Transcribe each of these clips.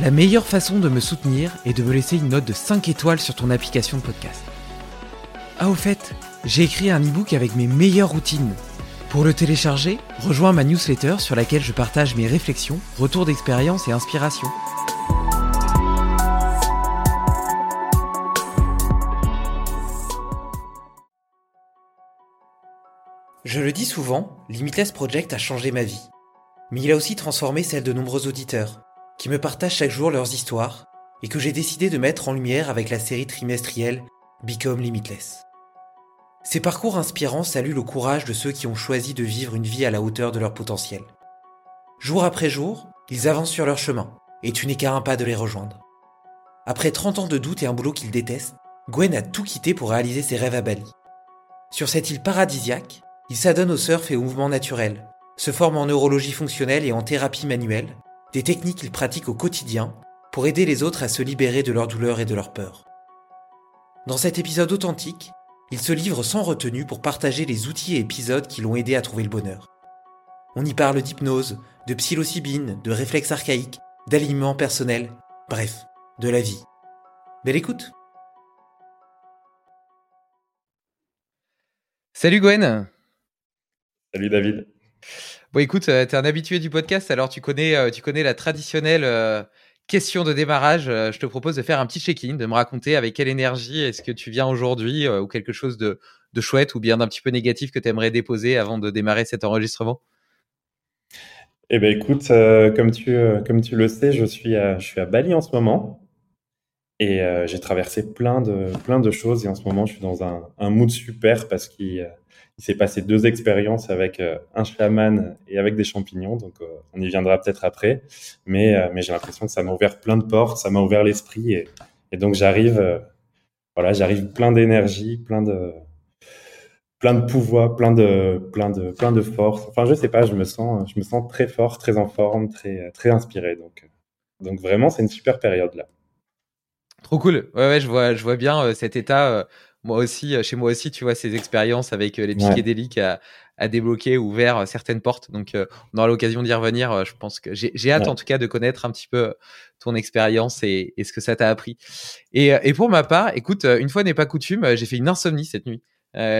la meilleure façon de me soutenir est de me laisser une note de 5 étoiles sur ton application de podcast. Ah au fait, j'ai écrit un e-book avec mes meilleures routines. Pour le télécharger, rejoins ma newsletter sur laquelle je partage mes réflexions, retours d'expérience et inspiration. Je le dis souvent, Limitless Project a changé ma vie. Mais il a aussi transformé celle de nombreux auditeurs, qui me partagent chaque jour leurs histoires et que j'ai décidé de mettre en lumière avec la série trimestrielle Become Limitless. Ces parcours inspirants saluent le courage de ceux qui ont choisi de vivre une vie à la hauteur de leur potentiel. Jour après jour, ils avancent sur leur chemin, et tu n'es qu'à un pas de les rejoindre. Après 30 ans de doute et un boulot qu'ils détestent, Gwen a tout quitté pour réaliser ses rêves à Bali. Sur cette île paradisiaque, il s'adonne au surf et au mouvement naturel, se forme en neurologie fonctionnelle et en thérapie manuelle, des techniques qu'il pratique au quotidien pour aider les autres à se libérer de leur douleur et de leur peur. Dans cet épisode authentique, il se livre sans retenue pour partager les outils et épisodes qui l'ont aidé à trouver le bonheur. On y parle d'hypnose, de psilocybine, de réflexes archaïques, d'aliments personnels, bref, de la vie. Belle écoute Salut Gwen Salut David. Bon écoute, euh, tu es un habitué du podcast, alors tu connais, euh, tu connais la traditionnelle euh, question de démarrage. je te propose de faire un petit check-in, de me raconter avec quelle énergie est-ce que tu viens aujourd'hui ou quelque chose de, de, chouette ou bien d'un petit peu négatif que tu aimerais déposer avant de démarrer cet enregistrement? Eh bien écoute, comme, tu, comme tu le sais, je suis, à, je suis à Bali en ce moment. Et j'ai traversé plein de, plein de choses et en ce moment je suis dans un, un mood super parce qu'il il s'est passé deux expériences avec euh, un chaman et avec des champignons, donc euh, on y viendra peut-être après. Mais, euh, mais j'ai l'impression que ça m'a ouvert plein de portes, ça m'a ouvert l'esprit et, donc j'arrive, voilà, j'arrive plein d'énergie, plein de plein de pouvoir, plein de plein de plein de force. Enfin, je sais pas, je me sens je me sens très fort, très en forme, très très inspiré. Donc donc vraiment, c'est une super période là. Trop cool. Ouais, ouais, je vois, je vois bien cet état moi aussi, euh, chez moi aussi, tu vois, ces expériences avec euh, les psychédéliques à, à, débloquer, ouvert euh, certaines portes. Donc, on aura l'occasion d'y revenir. Je pense que j'ai hâte, en tout cas, de connaître un petit peu ton expérience et, et, ce que ça t'a appris. Et, et, pour ma part, écoute, une fois n'est pas coutume, j'ai fait une insomnie cette nuit.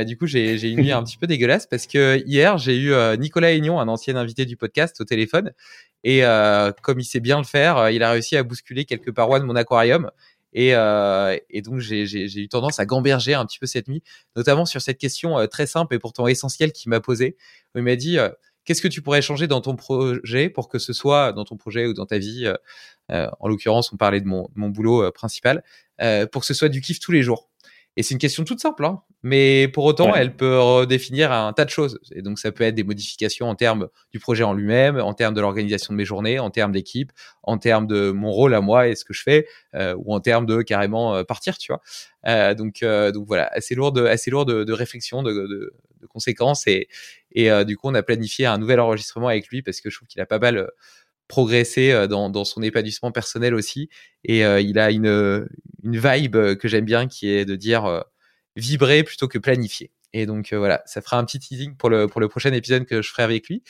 du coup, j'ai une nuit un petit peu dégueulasse parce que hier, j'ai eu Nicolas Aignon, un ancien invité du podcast, au téléphone. Et comme il sait bien le faire, il a réussi à bousculer quelques parois de mon aquarium. Et, euh, et donc j'ai eu tendance à gamberger un petit peu cette nuit, notamment sur cette question euh, très simple et pourtant essentielle qu'il m'a posée. Il m'a dit euh, qu'est-ce que tu pourrais changer dans ton projet pour que ce soit dans ton projet ou dans ta vie, en l'occurrence on parlait de mon, mon boulot principal, pour que ce soit du kiff tous les jours? Et c'est une question toute simple, hein, mais pour autant, elle peut redéfinir un tas de choses. Et donc, ça peut être des modifications en termes du projet en lui-même, en termes de l'organisation de mes journées, en termes d'équipe, en termes de mon rôle à moi et ce que je fais, euh, ou en termes de carrément euh, partir, tu vois. Euh, donc, euh, donc voilà, assez lourd de, assez lourd de, de réflexion, de, de, de, conséquences. Et, et du coup, on a planifié un nouvel enregistrement avec lui parce que je trouve qu'il a pas mal progresser euh, dans, son épanouissement personnel aussi. Et euh, il a une, une vibe que j'aime bien qui est de dire euh, vibrer plutôt que planifier. Et donc voilà, ça fera un petit teasing pour le pour le prochain épisode que je ferai avec lui.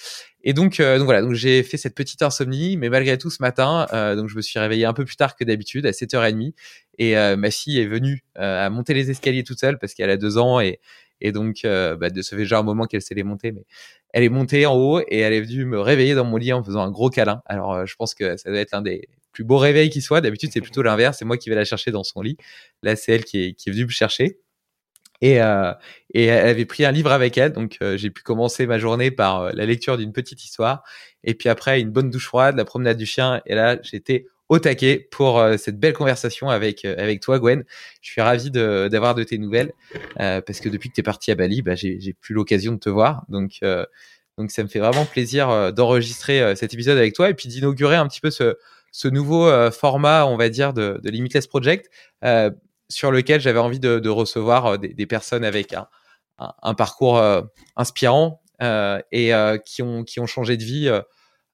Et donc donc voilà, donc j'ai fait cette petite insomnie, mais malgré tout ce matin, donc je me suis réveillé un peu plus tard que d'habitude, à 7h30, et ma fille est venue à monter les escaliers toute seule parce qu'elle a deux ans et et donc bah, de ce fait déjà un moment qu'elle sait les monter, mais elle est montée en haut et elle est venue me réveiller dans mon lit en faisant un gros câlin. Alors, euh, je pense que ça doit être l'un des plus beaux réveils qui soit. D'habitude, c'est plutôt l'inverse. C'est moi qui vais la chercher dans son lit. Là, c'est elle qui est, qui est venue me chercher. Et, euh, et elle avait pris un livre avec elle, donc euh, j'ai pu commencer ma journée par euh, la lecture d'une petite histoire, et puis après une bonne douche froide, la promenade du chien, et là j'étais au taquet pour euh, cette belle conversation avec euh, avec toi, Gwen. Je suis ravi d'avoir de, tes nouvelles euh, parce que depuis que tu es parti à Bali, bah, j'ai plus l'occasion de te voir. Donc donc ça me fait vraiment plaisir d'enregistrer cet épisode avec toi et puis d'inaugurer un petit peu ce, ce nouveau format, on va dire, de, de Limitless Project, sur lequel j'avais envie de, recevoir des, des, personnes avec un, parcours inspirant et qui, ont, qui ont changé de vie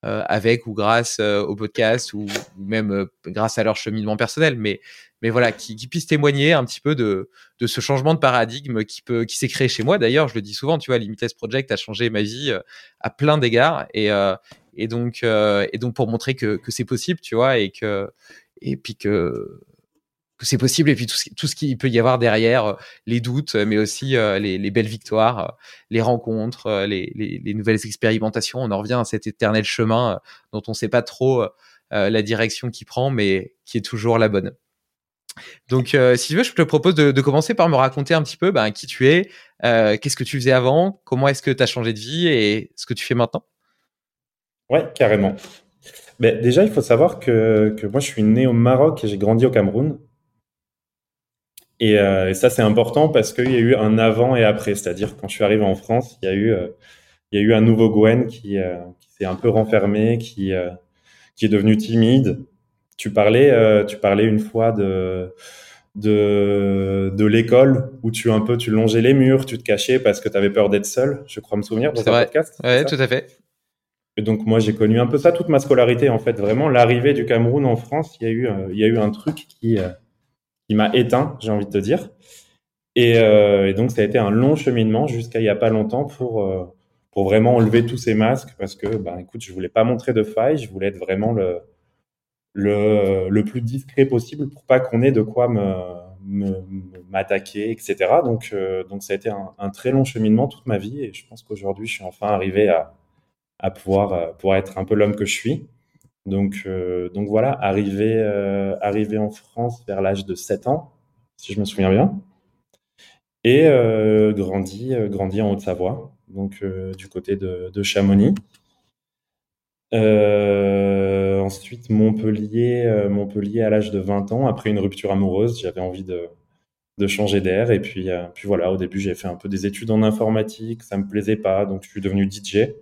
euh, avec ou grâce euh, au podcast ou, même euh, grâce à leur cheminement personnel, mais mais voilà, qui, qui puissent témoigner un petit peu de, de ce changement de paradigme qui qui s'est créé chez moi. D'ailleurs, je le dis souvent, tu vois, Limitless Project a changé ma vie à plein d'égards et et donc et donc pour montrer que que c'est possible, tu vois, et que et puis que que c'est possible et puis tout ce, tout qu'il peut y avoir derrière, euh, les doutes, mais aussi euh, les, les, belles victoires, euh, les rencontres, les, les, les, nouvelles expérimentations. On en revient à cet éternel chemin dont on ne sait pas trop la direction qui prend, mais qui est toujours la bonne. Donc, si tu veux, je te propose de, commencer par me raconter un petit peu ben, qui tu es, qu'est-ce que tu faisais avant, comment est-ce que tu as changé de vie et ce que tu fais maintenant. Ouais, carrément. Mais déjà, il faut savoir que, que moi, je suis né au Maroc et j'ai grandi au Cameroun. Euh, et, ça, c'est important parce qu'il y a eu un avant et après. C'est-à-dire, quand je suis arrivé en France, il y a eu, euh, il y a eu un nouveau Gwen qui, euh, qui s'est un peu renfermé, qui, qui est devenu timide. Tu parlais, tu parlais une fois de, de, de l'école où tu un peu, tu longeais les murs, tu te cachais parce que tu avais peur d'être seul. Je crois me souvenir dans un podcast. Ouais, tout à fait. Et donc moi j'ai connu un peu ça toute ma scolarité en fait vraiment l'arrivée du Cameroun en France il y a eu il y a eu un truc qui qui m'a éteint, j'ai envie de te dire. Et, euh, et, donc ça a été un long cheminement jusqu'à il y a pas longtemps pour euh, pour vraiment enlever tous ces masques parce que ben écoute, je voulais pas montrer de failles, je voulais être vraiment le le, le plus discret possible pour pas qu'on ait de quoi me m'attaquer, etc. Donc, euh, donc ça a été un, très long cheminement toute ma vie et je pense qu'aujourd'hui je suis enfin arrivé à, à pouvoir, pouvoir être un peu l'homme que je suis. Donc, euh, donc voilà, arrivé, euh, arrivé en France vers l'âge de 7 ans, si je me souviens bien, et euh, grandi, en Haute-Savoie, donc du côté de, Chamonix. ensuite, Montpellier, Montpellier à l'âge de 20 ans, après une rupture amoureuse, j'avais envie de, changer d'air. Et puis, voilà, au début, j'ai fait un peu des études en informatique, ça me plaisait pas, donc je suis devenu DJ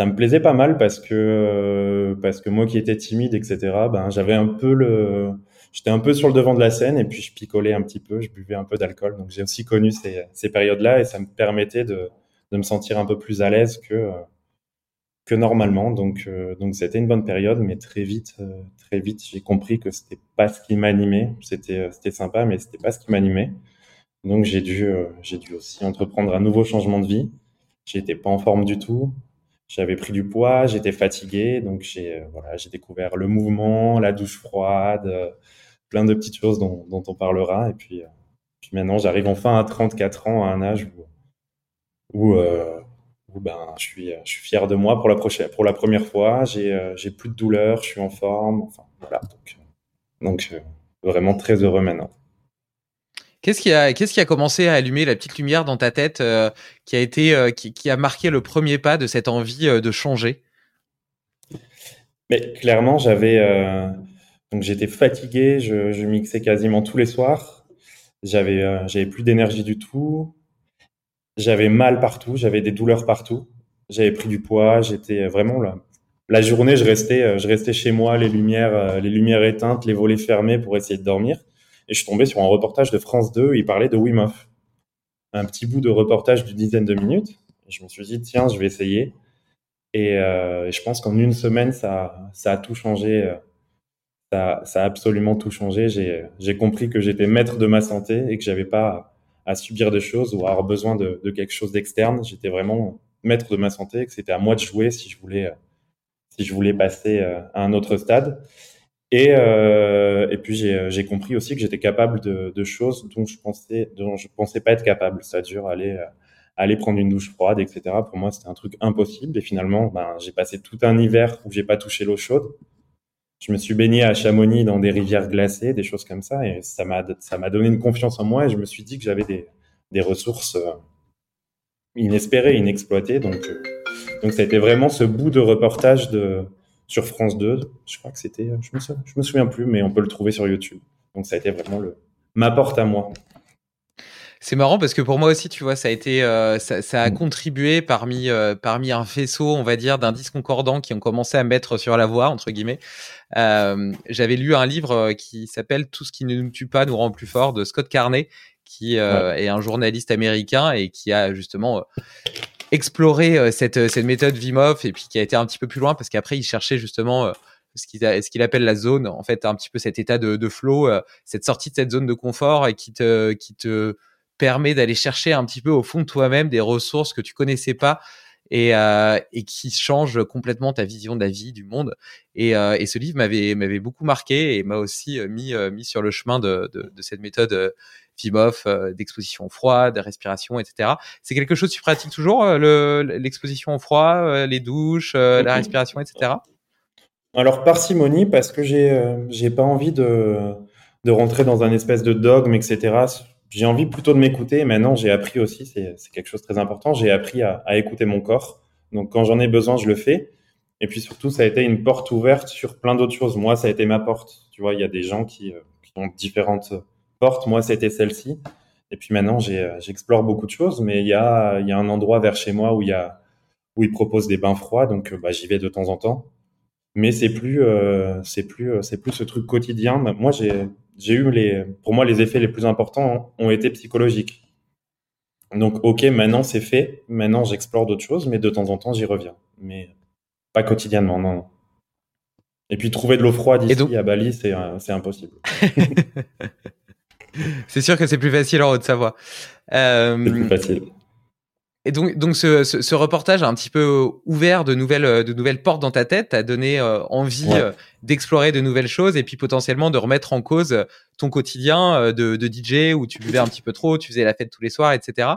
ça me plaisait pas mal parce que euh, parce que moi qui étais timide etc ben j'avais un peu le j'étais un peu sur le devant de la scène et puis je picolais un petit peu je buvais un peu d'alcool. Donc j'ai aussi connu ces, ces périodes là et ça me permettait de, de me sentir un peu plus à l'aise que que normalement. Donc euh, donc c'était une bonne période mais très vite euh, très vite j'ai compris que c'était pas ce qui m'animait. C'était c'était sympa mais c'était pas ce qui m'animait. Donc j'ai dû j'ai dû aussi entreprendre un nouveau changement de vie. J'étais pas en forme du tout j'avais pris du poids, j'étais fatigué, donc j'ai euh, voilà, j'ai découvert le mouvement, la douche froide, euh, plein de petites choses dont, dont on parlera. Et puis, euh, Puis maintenant, j'arrive enfin à 34 ans, à un âge où, où, ben, je, suis, je suis fier de moi pour la, prochaine, pour la première fois. J'ai j'ai plus de douleur, je suis en forme. Enfin, voilà. Donc, donc vraiment très heureux maintenant. Qu'est-ce qui a, commencé à allumer la petite lumière dans ta tête euh, qui a été, euh, qui, qui, a marqué le premier pas de cette envie euh, de changer? Mais clairement, j'avais, donc j'étais fatigué, je, je, mixais quasiment tous les soirs, j'avais, j'avais plus d'énergie du tout, j'avais mal partout, j'avais des douleurs partout, j'avais pris du poids, j'étais vraiment là. La journée, je restais, je restais chez moi, les lumières, les lumières éteintes, les volets fermés pour essayer de dormir. Et je suis tombé sur un reportage de France 2, il parlait de Wim Hof. Un petit bout de reportage d'une dizaine de minutes. Je me suis dit, tiens, je vais essayer. Et, euh, je pense qu'en une semaine, ça, a tout changé. Euh, ça, ça a absolument tout changé. J'ai compris que j'étais maître de ma santé et que j'avais pas à, subir des choses ou à avoir besoin de, de quelque chose d'externe. J'étais vraiment maître de ma santé et que c'était à moi de jouer si je voulais, si je voulais passer euh, à un autre stade. Et, euh, et puis j'ai compris aussi que j'étais capable de, de, choses dont je pensais dont je pensais pas être capable, c'est-à-dire aller aller prendre une douche froide, etc. Pour moi, c'était un truc impossible. Et finalement, ben, j'ai passé tout un hiver où j'ai pas touché l'eau chaude. Je me suis baigné à Chamonix dans des rivières glacées, des choses comme ça, et ça m'a ça m'a donné une confiance en moi. Et je me suis dit que j'avais des des ressources euh, inespérées, inexploitées. Donc euh, donc ça a été vraiment ce bout de reportage de sur France 2. Je crois que c'était, je me, souviens, je me souviens plus, mais on peut le trouver sur YouTube. Donc ça a été vraiment le, ma porte à moi. C'est marrant parce que pour moi aussi, tu vois, ça a été, euh, ça, ça, a mm. contribué parmi euh, parmi un faisceau, on va dire, d'indices concordants qui ont commencé à mettre sur la voie entre guillemets. Euh, J'avais lu un livre qui s'appelle Tout ce qui ne nous tue pas nous rend plus fort de Scott Carney, qui est un journaliste américain et qui a justement explorer euh, cette, euh, cette méthode Vimov et puis qui a été un petit peu plus loin parce qu'après il cherchait justement euh, ce qu'il appelle la zone en fait un petit peu cet état de, de flow cette sortie de cette zone de confort et qui te qui te permet d'aller chercher un petit peu au fond de toi-même des ressources que tu connaissais pas et, qui change complètement ta vision de la vie, du monde. Et, ce livre m'avait beaucoup marqué et m'a aussi mis mis sur le chemin de, de cette méthode Euh, d'exposition au froid, de respiration, etc. C'est quelque chose que tu pratiques toujours, euh, l'exposition au froid, euh, les douches, la respiration, etc. Alors parcimonie parce que j'ai j'ai pas envie de de rentrer dans un espèce de dogme, etc. J'ai envie plutôt de m'écouter. Maintenant, j'ai appris aussi, c'est quelque chose de très important. J'ai appris à, à, écouter mon corps. Donc quand j'en ai besoin, je le fais. Et puis surtout, ça a été une porte ouverte sur plein d'autres choses. Moi, ça a été ma porte. Tu vois, il y a des gens qui, qui ont différentes porte, moi, c'était celle-ci. Et puis maintenant, euh, j'explore beaucoup de choses, mais il y a, y a un endroit vers chez moi où il y a, où ils proposent des bains froids, donc euh, bah, j'y vais de temps en temps. Mais c'est plus, euh, c'est plus, c'est plus ce truc quotidien. Moi, j'ai, eu les, pour moi, les effets les plus importants ont été psychologiques. Donc, ok, maintenant c'est fait. Maintenant, j'explore d'autres choses, mais de temps en temps, j'y reviens. Mais pas quotidiennement, non. non. Et puis trouver de l'eau froide ici à Bali, c'est impossible. c'est sûr que c'est plus facile en Haute-Savoie. Euh, c'est plus facile. Et donc, donc ce, ce, ce, reportage a un petit peu ouvert de nouvelles, de nouvelles portes dans ta tête, t'a donné euh, envie euh, d'explorer de nouvelles choses et puis potentiellement de remettre en cause ton quotidien euh, de, de, DJ où tu buvais un petit peu trop, tu faisais la fête tous les soirs, etc.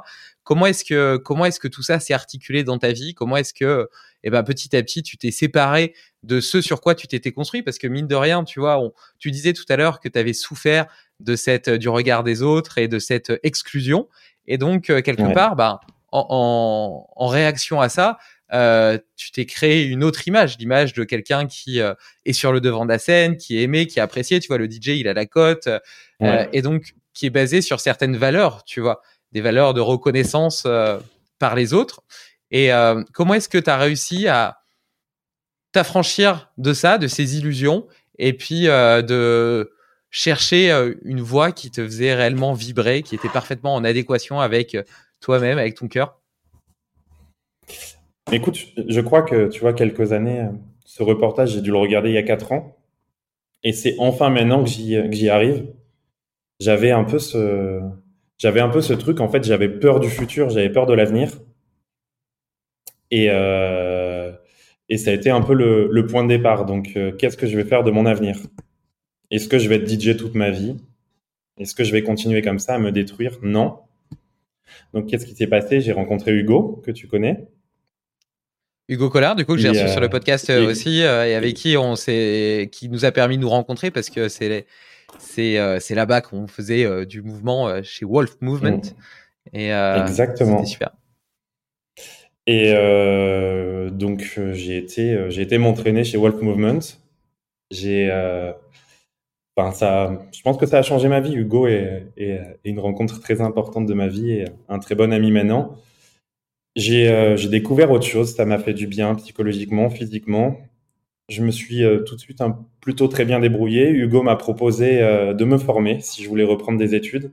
Comment est-ce que comment est-ce que tout ça s'est articulé dans ta vie? Comment est-ce que eh ben petit à petit tu t'es séparé de ce sur quoi tu t'étais construit? Parce que mine de rien, tu vois, on, tu disais tout à l'heure que tu avais souffert de cette du regard des autres et de cette exclusion. Et donc quelque part, ben en, en, réaction à ça, euh, tu t'es créé une autre image, l'image de quelqu'un qui euh, est sur le devant de la scène, qui est aimé, qui est apprécié. Tu vois, le DJ, il a la cote, euh, et donc qui est basé sur certaines valeurs, tu vois, des valeurs de reconnaissance euh, par les autres. Et euh, comment est-ce que tu as réussi à t'affranchir de ça, de ces illusions, et puis de chercher une voix qui te faisait réellement vibrer, qui était parfaitement en adéquation avec toi-même, avec ton cœur Écoute, je crois que, tu vois, quelques années, ce reportage, j'ai dû le regarder il y a quatre ans. Et c'est enfin maintenant que j'y arrive. J'avais un peu ce, j'avais un peu ce truc, en fait, j'avais peur du futur, j'avais peur de l'avenir. Et, euh, et ça a été un peu le, point de départ. Donc, euh, qu'est-ce que je vais faire de mon avenir? Est-ce que je vais être DJ toute ma vie? Est-ce que je vais continuer comme ça à me détruire? Non. Donc, qu'est-ce qui s'est passé? J'ai rencontré Hugo, que tu connais. Hugo Collard, du coup, que j'ai reçu sur le podcast aussi, et avec qui on s'est, qui nous a permis de nous rencontrer parce que c'est c'est c'est là-bas qu'on faisait du mouvement chez Wolf Movement. Mmh. Et Exactement. C'était super. Et euh, donc j'ai été j'ai été m'entraîner chez Wolf Movement. J'ai Ça, je pense que ça a changé ma vie. Hugo est, est, une rencontre très importante de ma vie et un très bon ami maintenant. J'ai euh, découvert autre chose. Ça m'a fait du bien psychologiquement, physiquement. Je me suis euh, tout de suite un, plutôt très bien débrouillé. Hugo m'a proposé euh, de me former si je voulais reprendre des études.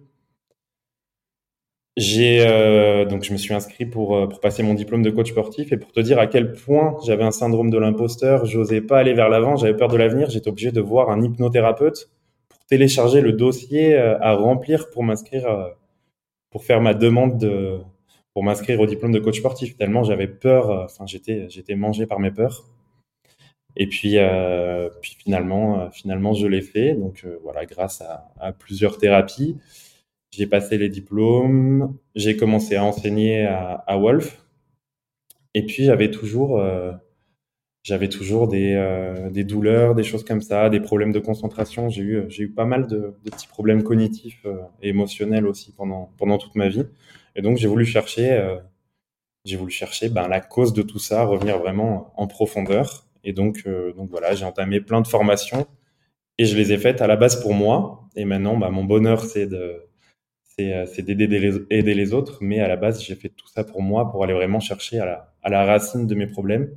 Euh, donc je me suis inscrit pour, pour passer mon diplôme de coach sportif et pour te dire à quel point j'avais un syndrome de l'imposteur, j'osais pas aller vers l'avant, j'avais peur de l'avenir, j'étais obligé de voir un hypnothérapeute pour télécharger le dossier à remplir pour m'inscrire pour faire ma demande de pour m'inscrire au diplôme de coach sportif tellement j'avais peur enfin j'étais j'étais mangé par mes peurs. Et puis, euh, puis finalement, euh, finalement, je l'ai fait. Donc euh, voilà, grâce à, plusieurs thérapies, j'ai passé les diplômes. J'ai commencé à enseigner à, Wolf. Et puis j'avais toujours, euh, j'avais toujours des, euh, des, douleurs, des choses comme ça, des problèmes de concentration. J'ai eu, j'ai eu pas mal de, petits problèmes cognitifs et émotionnels aussi pendant, pendant toute ma vie. Et donc j'ai voulu chercher, j'ai voulu chercher ben, la cause de tout ça, revenir vraiment en profondeur. Et donc, euh, donc voilà, j'ai entamé plein de formations et je les ai faites à la base pour moi. Et maintenant, bah, mon bonheur, c'est de euh, c'est d'aider les, aider les autres, mais à la base, j'ai fait tout ça pour moi, pour aller vraiment chercher à la, à la racine de mes problèmes.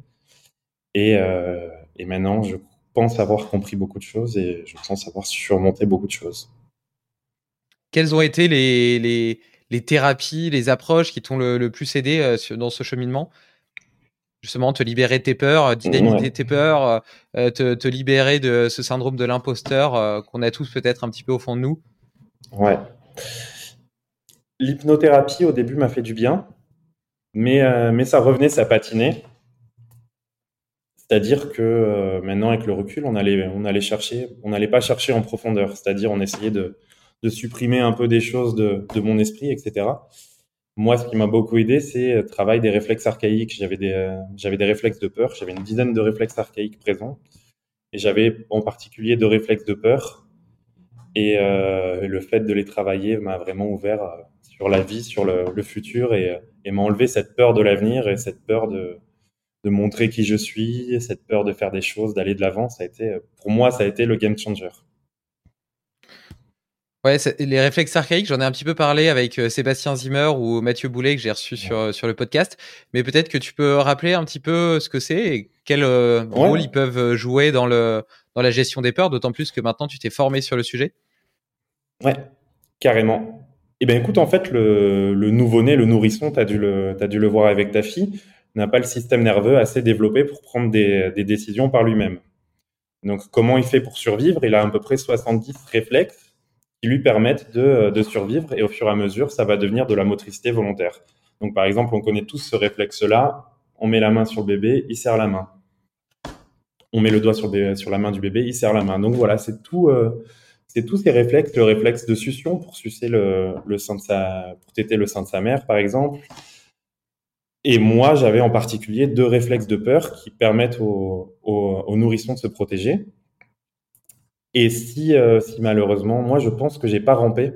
Et, euh, et maintenant, je pense avoir compris beaucoup de choses et je pense avoir surmonté beaucoup de choses. Quelles ont été les, les, les thérapies, les approches qui t'ont le, le, plus aidé euh, dans ce cheminement? Justement te libérer de tes peurs, euh, dynamiter tes peurs, euh, euh, te, te, libérer de ce syndrome de l'imposteur qu'on a tous peut-être un petit peu au fond de nous? Ouais. L'hypnothérapie au début m'a fait du bien, mais, mais ça revenait, ça patinait. C'est-à-dire que maintenant, avec le recul, on allait, chercher, on n'allait pas chercher en profondeur. C'est-à-dire, on essayait de, supprimer un peu des choses de, de mon esprit, etc. Moi, ce qui m'a beaucoup aidé, c'est le travail des réflexes archaïques. J'avais des, euh, réflexes de peur. J'avais une dizaine de réflexes archaïques présents. Et j'avais en particulier deux réflexes de peur. Et euh, le fait de les travailler m'a vraiment ouvert euh, sur la vie, sur le, le futur et, enlevé cette peur de l'avenir et cette peur de, de montrer qui je suis, cette peur de faire des choses, d'aller de l'avant. Ça a été, pour moi, ça a été le game changer. Ouais, les réflexes archaïques, j'en ai un petit peu parlé avec euh, Sébastien Zimmer ou Mathieu Boulet que j'ai reçu sur, euh, sur le podcast. Mais peut-être que tu peux rappeler un petit peu ce que c'est et quel euh, rôle ils peuvent jouer dans, le, dans la gestion des peurs, d'autant plus que maintenant tu t'es formé sur le sujet. Ouais, carrément. Eh bien, écoute, en fait, le, nouveau-né, le nourrisson, tu as, dû le, dû le voir avec ta fille, n'a pas le système nerveux assez développé pour prendre des, décisions par lui-même. Donc, comment il fait pour survivre? Il a à peu près 70 réflexes qui lui permettent de, de, survivre et au fur et à mesure, ça va devenir de la motricité volontaire. Donc par exemple, on connaît tous ce réflexe-là, on met la main sur le bébé, il serre la main. On met le doigt sur, sur la main du bébé, il serre la main. Donc voilà, c'est tout, euh, c'est tous ces réflexes, le réflexe de succion pour sucer le, sein de sa, pour téter le sein de sa mère, par exemple. Et moi, j'avais en particulier deux réflexes de peur qui permettent aux au, au nourrissons de se protéger. Et si, euh, si malheureusement, moi je pense que j'ai pas rampé,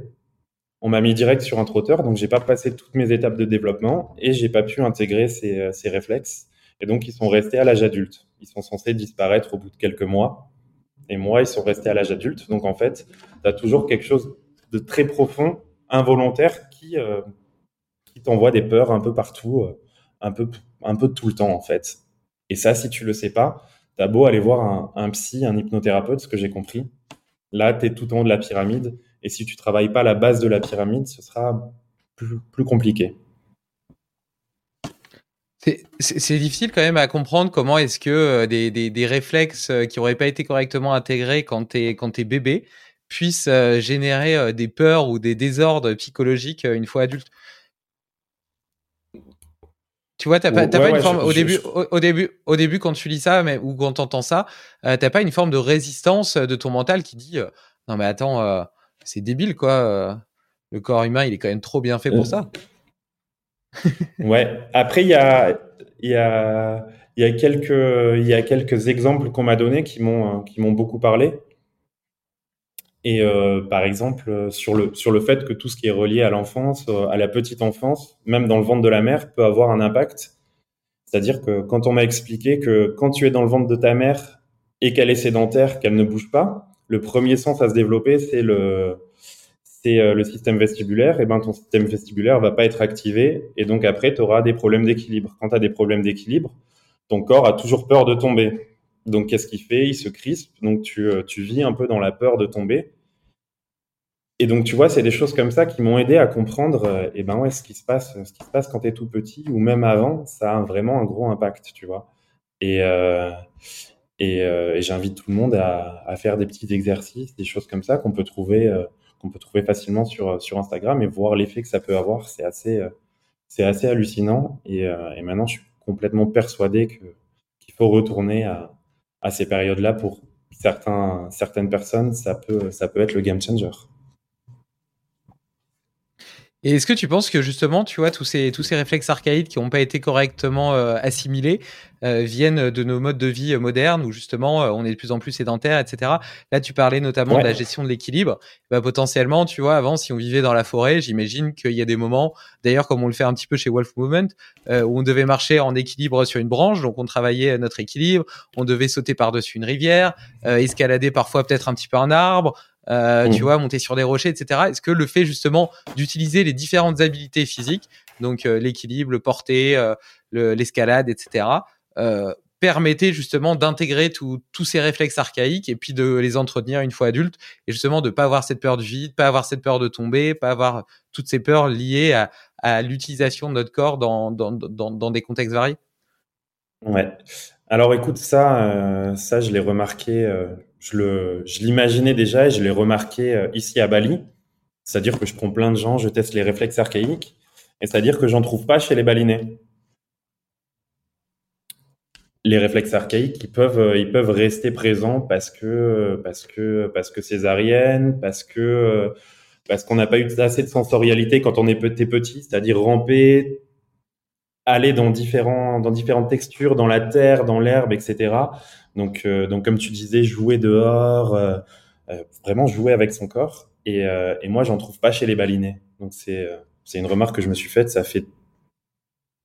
on m'a mis direct sur un trotteur, donc j'ai pas passé toutes mes étapes de développement et j'ai pas pu intégrer ces, euh, ces réflexes. Et donc ils sont restés à l'âge adulte. Ils sont censés disparaître au bout de quelques mois. Et moi, ils sont restés à l'âge adulte. Donc en fait, tu as toujours quelque chose de très profond, involontaire, qui, euh, qui t'envoie des peurs un peu partout, euh, un peu, un peu tout le temps en fait. Et ça, si tu le sais pas, T'as beau aller voir un, psy, un hypnothérapeute, ce que j'ai compris. Là, tu es tout en haut de la pyramide. Et si tu travailles pas la base de la pyramide, ce sera plus, plus compliqué. C'est difficile quand même à comprendre comment est-ce que euh, des, des, des, réflexes euh, qui n'auraient pas été correctement intégrés quand tu es, quand es bébé puissent euh, générer des peurs ou des désordres psychologiques une fois adulte. Tu vois, t'as pas, pas une forme au début, Au, début, au début, quand tu lis ça, mais ou quand t'entends ça, euh, t'as pas une forme de résistance de ton mental qui dit euh, non mais attends, euh, c'est débile, quoi. Le corps humain, il est quand même trop bien fait pour ça. Ouais. Après, il y a, y, a, y, a quelques, y a quelques exemples qu'on m'a donnés qui m'ont beaucoup parlé. Et euh, par exemple, sur le, sur le fait que tout ce qui est relié à l'enfance, euh, à la petite enfance, même dans le ventre de la mère, peut avoir un impact. C'est-à-dire que quand on m'a expliqué que quand tu es dans le ventre de ta mère et qu'elle est sédentaire, qu'elle ne bouge pas, le premier sens à se développer, c'est le, euh, le système vestibulaire. Et ben ton système vestibulaire va pas être activé et donc après tu auras des problèmes d'équilibre. Quand tu as des problèmes d'équilibre, ton corps a toujours peur de tomber. Donc qu'est-ce qu'il fait? Il se crispe. Donc tu, tu vis un peu dans la peur de tomber. Et donc, tu vois, c'est des choses comme ça qui m'ont aidé à comprendre, euh, ben ouais, ce qui se passe, ce qui se passe quand tout petit ou même avant, ça a vraiment un gros impact, tu vois. Et, euh, et, euh, j'invite tout le monde à, faire des petits exercices, des choses comme ça qu'on peut trouver, euh, qu'on peut trouver facilement sur sur Instagram et voir l'effet que ça peut avoir. C'est assez, euh, assez hallucinant. Et, et, maintenant, je suis complètement persuadé qu'il faut retourner à, à ces périodes-là pour certains, certaines personnes. Ça peut, ça peut être le game changer. Et est-ce que tu penses que justement, tu vois, tous ces, tous ces réflexes archaïques qui n'ont pas été correctement euh, assimilés euh, viennent de nos modes de vie euh, modernes où justement on est de plus en plus sédentaire, etc. Là, tu parlais notamment de la gestion de l'équilibre. Bah, potentiellement, tu vois, avant, si on vivait dans la forêt, j'imagine qu'il y a des moments, d'ailleurs, comme on le fait un petit peu chez Wolf Movement, où on devait marcher en équilibre sur une branche, donc on travaillait notre équilibre, on devait sauter par-dessus une rivière, escalader parfois peut-être un petit peu un arbre, euh, tu mmh. vois, monter sur des rochers, etc. Est-ce que le fait justement d'utiliser les différentes habiletés physiques, donc euh, l'équilibre, le porté, euh, l'escalade, etc., permettait justement d'intégrer tous ces réflexes archaïques et puis de les entretenir une fois adultes et justement de pas avoir cette peur du vide, pas avoir cette peur de tomber, pas avoir toutes ces peurs liées à, à l'utilisation de notre corps dans, dans, dans, dans, des contextes variés? Ouais. Alors écoute, ça, ça je l'ai remarqué je l'imaginais déjà et je l'ai remarqué euh, ici à Bali. C'est-à-dire que je prends plein de gens, je teste les réflexes archaïques, et c'est-à-dire que j'en trouve pas chez les balinais. Les réflexes archaïques, ils peuvent, euh, rester présents parce que, parce que, parce césarienne, parce qu'on n'a pas eu assez de sensorialité quand on est petit, c'est-à-dire ramper, aller dans différentes textures, dans la terre, dans l'herbe, etc. Donc, euh, donc comme tu disais, jouer dehors, euh, euh, vraiment jouer avec son corps. Et, et moi, j'en trouve pas chez les balinés. Donc c'est c'est une remarque que je me suis faite. Ça fait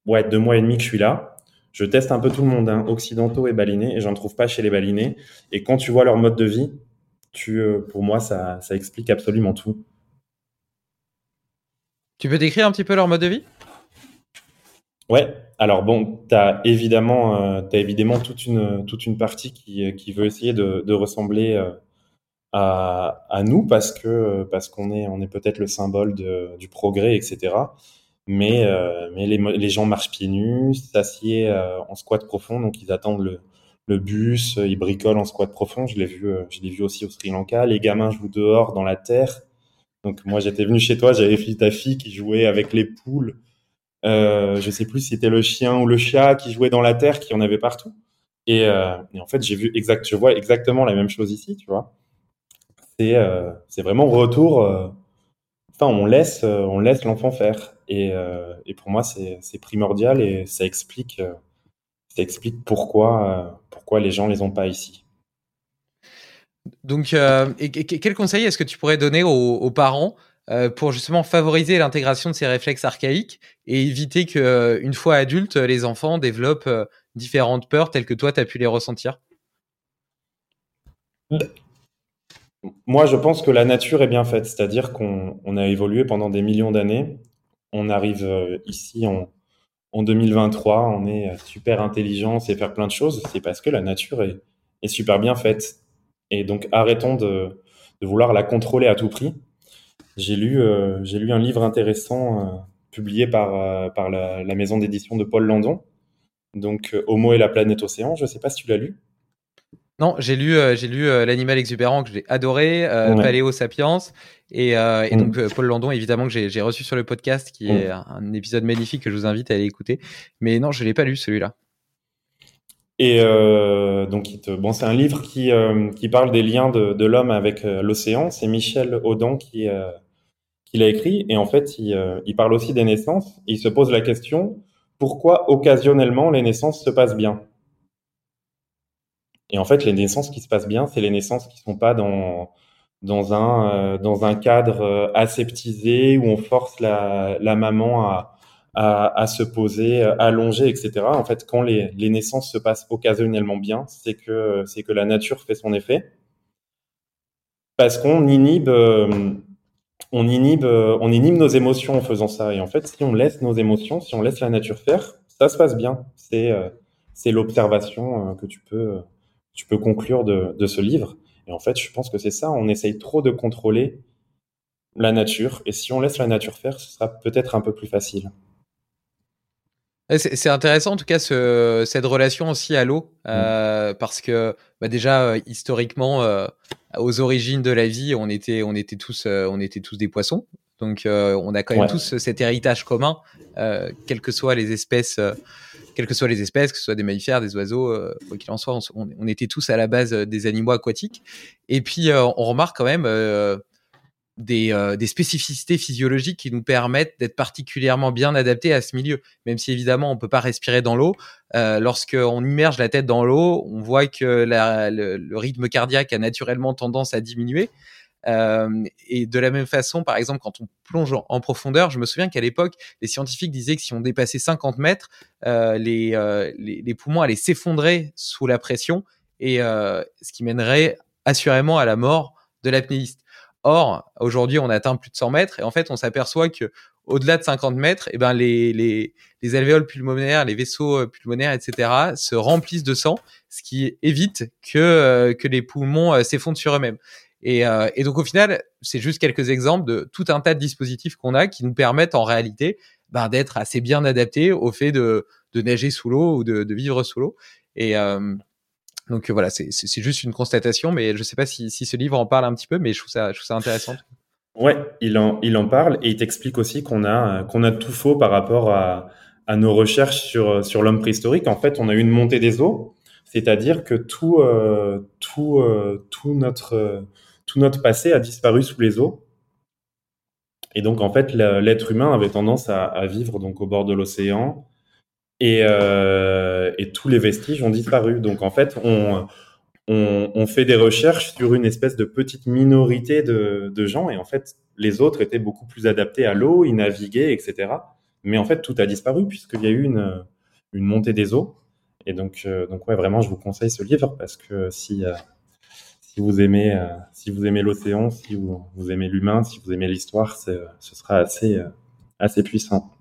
ouais deux mois et demi que je suis là. Je teste un peu tout le monde, hein, occidentaux et balinés, et j'en trouve pas chez les balinés. Et quand tu vois leur mode de vie, tu, pour moi, ça, ça explique absolument tout. Tu peux décrire un petit peu leur mode de vie? Ouais, alors bon, tu as évidemment, euh, évidemment toute une, toute une partie qui, qui veut essayer de, ressembler euh, à, à, nous parce que parce qu'on est, on est peut-être le symbole du progrès, etc. Mais, euh, mais les, les, gens marchent pieds nus, s'assiedent euh, en squat profond, donc ils attendent le, le bus, ils bricolent en squat profond. Je l'ai vu, euh, je l'ai vu aussi au Sri Lanka. Les gamins jouent dehors dans la terre. Donc moi j'étais venu chez toi, j'avais ta fille qui jouait avec les poules euh, je sais plus si c'était le chien ou le chat qui jouait dans la terre, qui en avait partout. Et, euh, en fait, j'ai vu exact, je vois exactement la même chose ici, tu vois. C'est euh, vraiment retour. Euh, enfin, on laisse euh, on laisse l'enfant faire. Et, pour moi, c'est primordial et ça explique ça explique pourquoi pourquoi les gens les ont pas ici. Donc, quel conseil est-ce que tu pourrais donner aux, parents pour justement favoriser l'intégration de ces réflexes archaïques et éviter que, euh, une fois adultes, les enfants développent euh, différentes peurs telles que toi, tu as pu les ressentir Moi, je pense que la nature est bien faite, c'est-à-dire qu'on a évolué pendant des millions d'années. On arrive ici en, en 2023, on est super intelligent, c'est faire plein de choses. C'est parce que la nature est, super bien faite. Et donc, arrêtons de vouloir la contrôler à tout prix j'ai lu, euh, j'ai lu un livre intéressant euh, publié par, euh, par la, la maison d'édition de Paul Landon, donc Homo et la planète océan. Je ne sais pas si tu l'as lu. Non, j'ai lu, j'ai lu l'animal exubérant que j'ai adoré, euh, Paléo Sapiens, et, et mm. donc Paul Landon évidemment que j'ai reçu sur le podcast, qui est mm. un épisode magnifique que je vous invite à aller écouter. Mais non, je l'ai pas lu celui-là. Et euh, donc, bon, c'est un livre qui, euh, qui parle des liens de, l'homme avec euh, l'océan. C'est Michel Audin qui, qui l'a écrit. Et en fait, il, il, parle aussi des naissances. Il se pose la question pourquoi occasionnellement les naissances se passent bien? Et en fait, les naissances qui se passent bien, c'est les naissances qui sont pas dans dans un dans un cadre aseptisé où on force la, la maman à à, se poser, allonger, etc. En fait, quand les, les naissances se passent occasionnellement bien, c'est que c'est que la nature fait son effet, parce qu'on inhibe, euh, on inhibe, on inhibe nos émotions en faisant ça. Et en fait, si on laisse nos émotions, si on laisse la nature faire, ça se passe bien. C'est euh, c'est l'observation euh, que tu peux tu peux conclure de, de ce livre. Et en fait, je pense que c'est ça. On essaye trop de contrôler la nature. Et si on laisse la nature faire, ce sera peut-être un peu plus facile. C'est intéressant en tout cas ce, cette relation aussi à l'eau, mmh. euh, parce que bah déjà euh, historiquement, euh, aux origines de la vie, on était, on était tous, on était tous des poissons. Donc on a quand même tous cet héritage commun, quelles que soient les espèces, quelles que soient les espèces, que ce soit des mammifères, des oiseaux, quoi qu'il en soit, on, on, était tous à la base des animaux aquatiques. Et puis on remarque quand même euh, des, spécificités physiologiques qui nous permettent d'être particulièrement bien adaptés à ce milieu. Même si évidemment on peut pas respirer dans l'eau, euh, lorsqu'on immerge la tête dans l'eau, on voit que le, rythme cardiaque a naturellement tendance à diminuer. Euh, et de la même façon, par exemple, quand on plonge en, profondeur, je me souviens qu'à l'époque, les scientifiques disaient que si on dépassait 50 mètres, les, les, poumons allaient s'effondrer sous la pression, et ce qui mènerait assurément à la mort de l'apnéiste. Or, aujourd'hui, on atteint plus de 100 mètres et en fait, on s'aperçoit que au-delà de 50 mètres, eh ben, les, les, les alvéoles pulmonaires, les vaisseaux euh, pulmonaires, etc., se remplissent de sang, ce qui évite que, euh, que les poumons euh, s'effondrent sur eux-mêmes. Et, et, donc, au final, c'est juste quelques exemples de tout un tas de dispositifs qu'on a qui nous permettent en réalité ben, d'être assez bien adaptés au fait de, de nager sous l'eau ou de, de, vivre sous l'eau. Et, donc voilà, c'est juste une constatation, mais je ne sais pas si, ce livre en parle un petit peu, mais je trouve ça, intéressant. Ouais, il en, parle et il t'explique aussi qu'on a, tout faux par rapport à, nos recherches sur, l'homme préhistorique. En fait, on a eu une montée des eaux, c'est-à-dire que tout, euh, euh, notre passé a disparu sous les eaux. Et donc, en fait, l'être humain avait tendance à, à, vivre donc au bord de l'océan, et, euh, et, tous les vestiges ont disparu. Donc en fait, on, fait des recherches sur une espèce de petite minorité de, gens, et en fait, les autres étaient beaucoup plus adaptés à l'eau, ils naviguaient, etc. Mais en fait, tout a disparu puisqu'il y a eu une, montée des eaux. Et donc, euh, ouais, vraiment, je vous conseille ce livre parce que si, euh, si vous aimez, euh, vous aimez l'océan, si vous, aimez l'humain, si vous aimez l'histoire, ce sera assez puissant.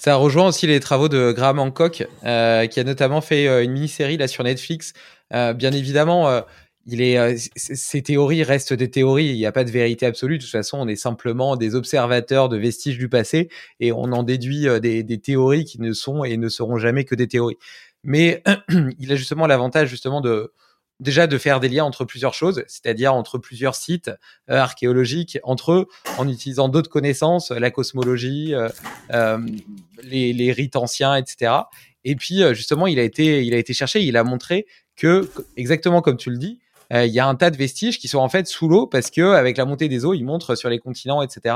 Ça rejoint aussi les travaux de Graham Hancock, euh, qui a notamment fait euh, une mini-série là sur Netflix. Euh, bien évidemment, il ces théories restent des théories. Il n'y a pas de vérité absolue. De toute façon, on est simplement des observateurs de vestiges du passé et on en déduit des, des théories qui ne sont et ne seront jamais que des théories. Mais il a justement l'avantage justement de déjà de faire des liens entre plusieurs choses, c'est-à-dire entre plusieurs sites euh, archéologiques, entre eux, en utilisant d'autres connaissances, la cosmologie, euh, euh, les, rites anciens, etc. Et puis justement, il a été, il a été cherché, il a montré que, exactement comme tu le dis, il y a un tas de vestiges qui sont en fait sous l'eau parce que avec la montée des eaux, il montre sur les continents, etc.,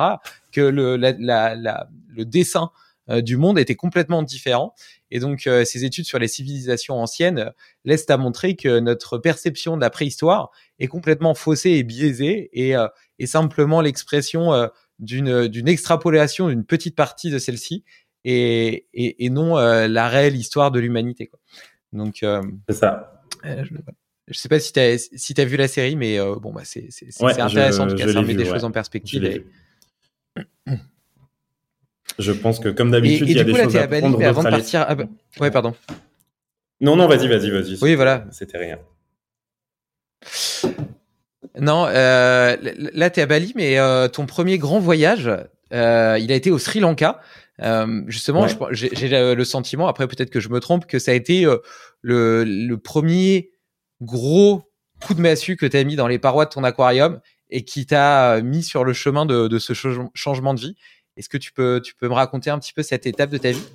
que le, la, la, le dessin du monde était complètement différent. Et donc, euh, ces études sur les civilisations anciennes euh, laissent à montrer que notre perception de la préhistoire est complètement faussée et biaisée et, euh, simplement l'expression d'une, d'une extrapolation d'une petite partie de celle-ci et, et, non la réelle histoire de l'humanité. Donc, c'est ça. je, je sais pas si tu as si as vu la série, mais bon, bah, c'est, c'est, intéressant. en tout cas, ça met des choses en perspective. Je pense que comme d'habitude, il y a des choses à, prendre avant de partir. Ouais, pardon. Non, non, vas-y, vas-y, vas-y. Oui, voilà. C'était rien. Non, euh, là, tu es à Bali, mais euh, ton premier grand voyage, euh, il a été au Sri Lanka. Justement, j'ai le sentiment, après peut-être que je me trompe, que ça a été le, le, premier gros coup de massue que tu as mis dans les parois de ton aquarium et qui t'a mis sur le chemin de, de ce changement de vie. Est-ce que tu peux, tu peux me raconter un petit peu cette étape de ta vie?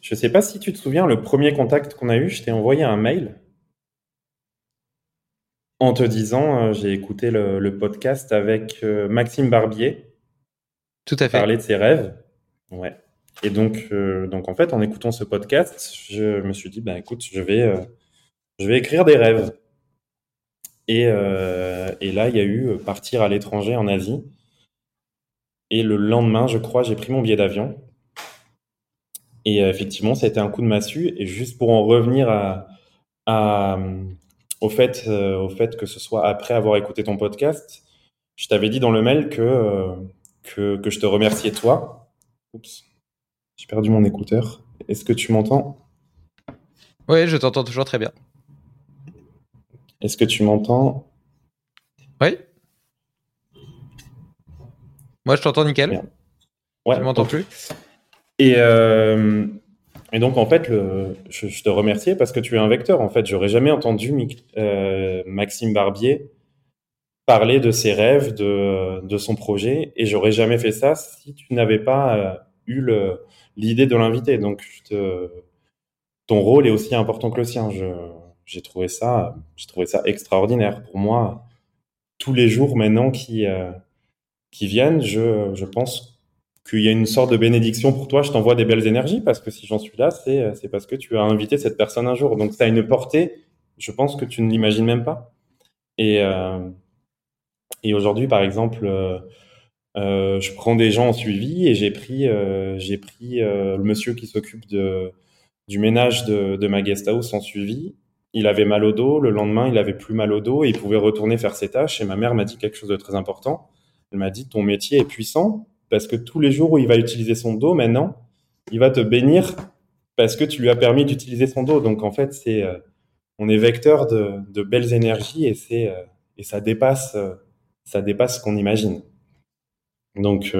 Je sais pas si tu te souviens, le premier contact qu'on a eu, je t'ai envoyé un mail en te disant, euh, j'ai écouté le, podcast avec euh, Maxime Barbier. Tout à fait. Parler de ses rêves. Ouais. Et donc, euh, donc en fait, en écoutant ce podcast, je me suis dit, ben écoute, je vais, je vais écrire des rêves. Et, et là, il y a eu partir à l'étranger en Asie. Et le lendemain, je crois, j'ai pris mon billet d'avion. Et effectivement, ça a été un coup de massue. Et juste pour en revenir à, à, au fait, euh, au fait que ce soit après avoir écouté ton podcast, je t'avais dit dans le mail que, euh, que, que, je te remerciais toi. Oups, j'ai perdu mon écouteur. Est-ce que tu m'entends? Oui, je t'entends toujours très bien. Est-ce que tu m'entends? Oui. Moi, je t'entends nickel. Ouais. Tu m'entends plus Et, euh, et donc, en fait, le, je, te remercie parce que tu es un vecteur. En fait, j'aurais jamais entendu euh, Maxime Barbier parler de ses rêves, de, de son projet, et j'aurais jamais fait ça si tu n'avais pas euh, eu l'idée de l'inviter. Donc, te, ton rôle est aussi important que le sien. J'ai trouvé ça, j'ai trouvé ça extraordinaire. Pour moi, tous les jours maintenant qui, qui viennent, je, je pense qu'il y a une sorte de bénédiction pour toi, je t'envoie des belles énergies parce que si j'en suis là, c'est, parce que tu as invité cette personne un jour. Donc ça a une portée, je pense que tu ne l'imagines même pas. Et, euh, et aujourd'hui, par exemple, euh, euh, je prends des gens en suivi et j'ai pris, j'ai pris le monsieur qui s'occupe du ménage de, de ma guest house en suivi. Il avait mal au dos, le lendemain, il avait plus mal au dos et il pouvait retourner faire ses tâches. Et ma mère m'a dit quelque chose de très important. Elle m'a dit, ton métier est puissant, parce que tous les jours où il va utiliser son dos maintenant, il va te bénir parce que tu lui as permis d'utiliser son dos. Donc en fait, c'est euh, on est vecteur de, belles énergies et c'est euh, et ça dépasse euh, ça dépasse ce qu'on imagine. Donc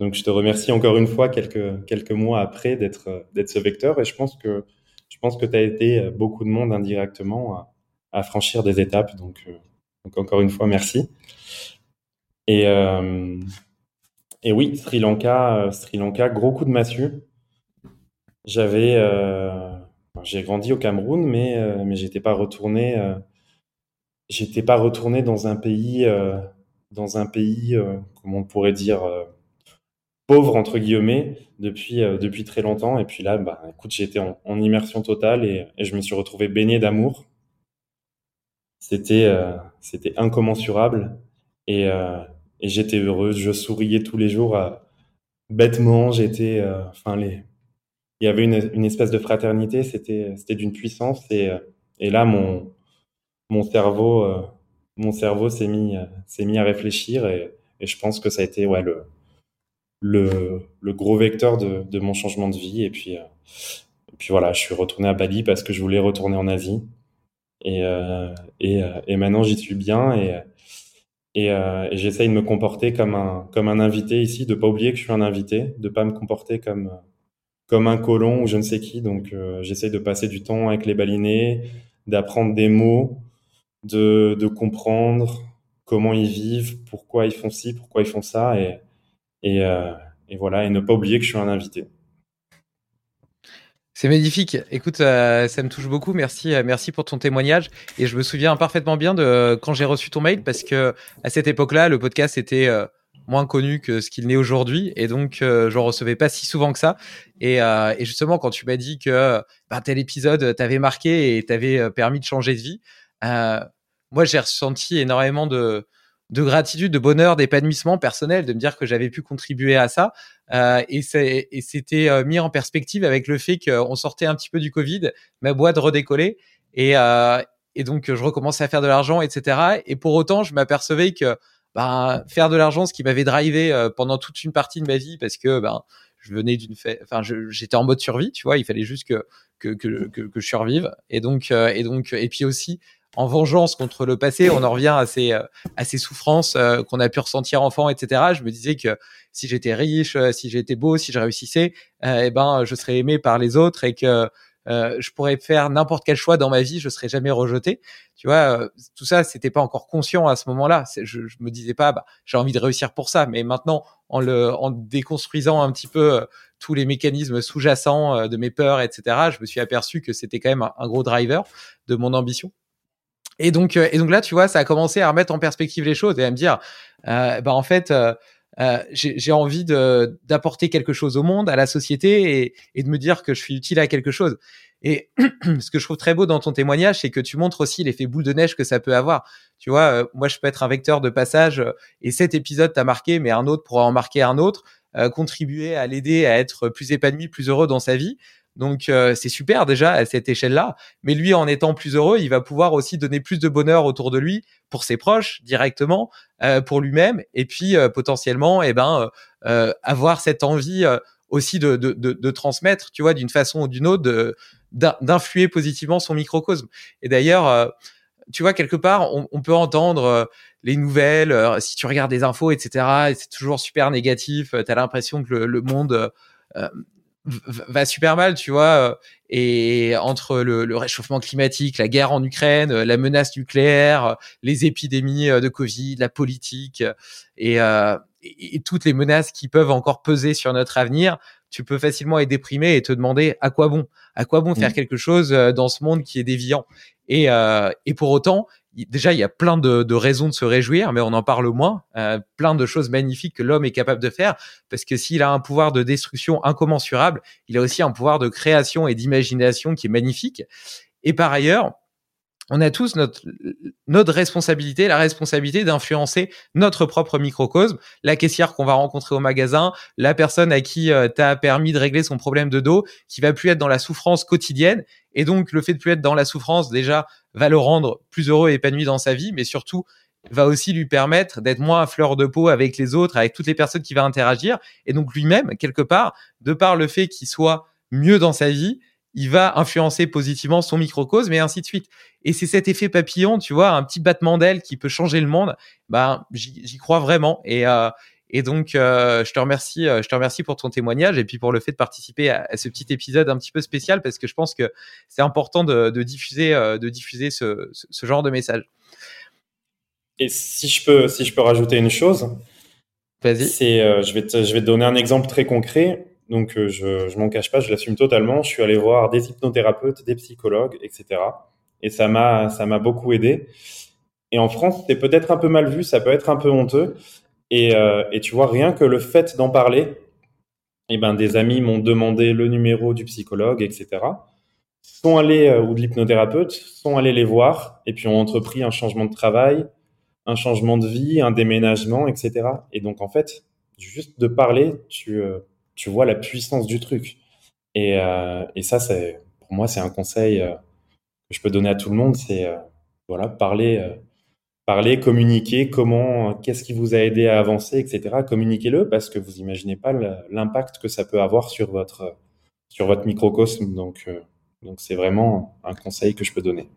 donc je te remercie encore une fois quelques quelques mois après d'être d'être ce vecteur et je pense que je pense que tu as été beaucoup de monde indirectement à, à franchir des étapes. Donc donc encore une fois merci. Et et oui, Sri Lanka, euh, Sri Lanka, gros coup de massue. J'avais, euh, j'ai grandi au Cameroun, mais euh, mais j'étais pas retourné, euh, j'étais pas retourné dans un pays, euh, dans un pays, comment on pourrait dire, pauvre entre guillemets, depuis depuis très longtemps. Et puis là, bah, écoute, j'étais en, immersion totale et, et, je me suis retrouvé baigné d'amour. C'était c'était incommensurable et et j'étais heureuse, je souriais tous les jours euh, bêtement, j'étais, euh, enfin il y avait une, espèce de fraternité, c'était d'une puissance et euh, et là mon mon cerveau mon cerveau s'est mis mis à réfléchir et, je pense que ça a été ouais le le, gros vecteur de, mon changement de vie. Et puis et puis voilà, je suis retourné à Bali parce que je voulais retourner en Asie. Et et, maintenant j'y suis bien et, euh, j'essaye de me comporter comme un, comme un invité ici, de pas oublier que je suis un invité, de pas me comporter comme, comme un colon ou je ne sais qui. Donc, euh, j'essaye de passer du temps avec les balinés, d'apprendre des mots, de, de comprendre comment ils vivent, pourquoi ils font ci, pourquoi ils font ça, et, et, euh, et voilà, et ne pas oublier que je suis un invité. C'est magnifique. Écoute, euh, ça me touche beaucoup. Merci, euh, merci pour ton témoignage. Et je me souviens parfaitement bien de euh, quand j'ai reçu ton mail parce que à cette époque-là, le podcast était moins connu que ce qu'il n'est aujourd'hui, et donc euh, j'en recevais pas si souvent que ça. Et, justement, quand tu m'as dit que bah, tel épisode t'avait marqué et t'avait permis de changer de vie, moi j'ai ressenti énormément de gratitude, de bonheur, d'épanouissement personnel, de me dire que j'avais pu contribuer à ça. Euh, et c'était euh, mis en perspective avec le fait qu'on sortait un petit peu du Covid, ma boîte redécollait et, euh, donc je recommençais à faire de l'argent, etc. Et pour autant, je m'apercevais que ben, faire de l'argent, ce qui m'avait drivé pendant toute une partie de ma vie, parce que ben, je venais d'une enfin, j'étais en mode survie, tu vois, il fallait juste que je survive. Et donc, et donc, et puis aussi, en vengeance contre le passé, on en revient à ces, euh, à ces souffrances euh, qu'on a pu ressentir enfant, etc. Je me disais que si j'étais riche, euh, si j'étais beau, si je réussissais, eh ben, je serais aimé par les autres et que je pourrais faire n'importe quel choix dans ma vie, je serais jamais rejeté. Tu vois, tout ça, c'était pas encore conscient à ce moment-là. Je, je me disais pas, bah, j'ai envie de réussir pour ça. Mais maintenant, en le, en déconstruisant un petit peu tous les mécanismes sous-jacents de mes peurs, etc., je me suis aperçu que c'était quand même un, gros driver de mon ambition. Et donc, et donc là, tu vois, ça a commencé à remettre en perspective les choses et à me dire, bah en fait, euh, j'ai envie d'apporter quelque chose au monde, à la société et, de me dire que je suis utile à quelque chose. Et ce que je trouve très beau dans ton témoignage, c'est que tu montres aussi l'effet boule de neige que ça peut avoir. Tu vois, euh, moi, je peux être un vecteur de passage euh, et cet épisode t'a marqué, mais un autre pourra en marquer un autre, contribuer à l'aider à être plus épanoui, plus heureux dans sa vie. Donc euh, c'est super déjà à cette échelle-là, mais lui en étant plus heureux, il va pouvoir aussi donner plus de bonheur autour de lui pour ses proches directement, euh, pour lui-même, et puis euh, potentiellement, eh ben avoir cette envie aussi de, de, de, transmettre, tu vois, d'une façon ou d'une autre, d'influer positivement son microcosme. Et d'ailleurs, tu vois quelque part, on, peut entendre les nouvelles, si tu regardes des infos, etc. C'est toujours super négatif. Tu as l'impression que le monde va super mal, tu vois. Euh, et entre le, réchauffement climatique, la guerre en Ukraine, euh, la menace nucléaire, euh, les épidémies de Covid, la politique et, et, toutes les menaces qui peuvent encore peser sur notre avenir, tu peux facilement être déprimé et te demander à quoi bon, à quoi bon faire mmh. quelque chose dans ce monde qui est déviant? Et, et pour autant, déjà, il y a plein de, raisons de se réjouir, mais on en parle moins. Euh, plein de choses magnifiques que l'homme est capable de faire, parce que s'il a un pouvoir de destruction incommensurable, il a aussi un pouvoir de création et d'imagination qui est magnifique. Et par ailleurs, on a tous notre, notre responsabilité, la responsabilité d'influencer notre propre microcosme, la caissière qu'on va rencontrer au magasin, la personne à qui euh, tu as permis de régler son problème de dos, qui va plus être dans la souffrance quotidienne. Et donc, le fait de plus être dans la souffrance, déjà, va le rendre plus heureux et épanoui dans sa vie, mais surtout, va aussi lui permettre d'être moins à fleur de peau avec les autres, avec toutes les personnes qui va interagir. Et donc, lui-même, quelque part, de par le fait qu'il soit mieux dans sa vie, il va influencer positivement son microcosme et ainsi de suite. Et c'est cet effet papillon, tu vois, un petit battement d'aile qui peut changer le monde. Ben, j'y crois vraiment. Et, euh, et donc, euh, je te remercie, euh, je te remercie pour ton témoignage et puis pour le fait de participer à, ce petit épisode un petit peu spécial parce que je pense que c'est important de, de, diffuser, de diffuser ce, ce, genre de message. Et si je peux, si je peux rajouter une chose, vas-y. C'est, je vais te, je vais te donner un exemple très concret. Donc, euh, je, je m'en cache pas, je l'assume totalement. Je suis allé voir des hypnothérapeutes, des psychologues, etc. Et ça m'a, ça m'a beaucoup aidé. Et en France, c'est peut-être un peu mal vu, ça peut être un peu honteux. Et, euh, et tu vois, rien que le fait d'en parler, eh ben, des amis m'ont demandé le numéro du psychologue, etc. Sont allés, euh, ou de l'hypnothérapeute, sont allés les voir, et puis ont entrepris un changement de travail, un changement de vie, un déménagement, etc. Et donc, en fait, juste de parler, tu, tu vois la puissance du truc. Et, euh, et ça, c'est pour moi, c'est un conseil euh, que je peux donner à tout le monde. C'est euh, voilà, parler, parler, communiquer. Comment, qu'est-ce qui vous a aidé à avancer, etc. Communiquez-le parce que vous imaginez pas l'impact que ça peut avoir sur votre sur votre microcosme. Donc donc c'est vraiment un conseil que je peux donner.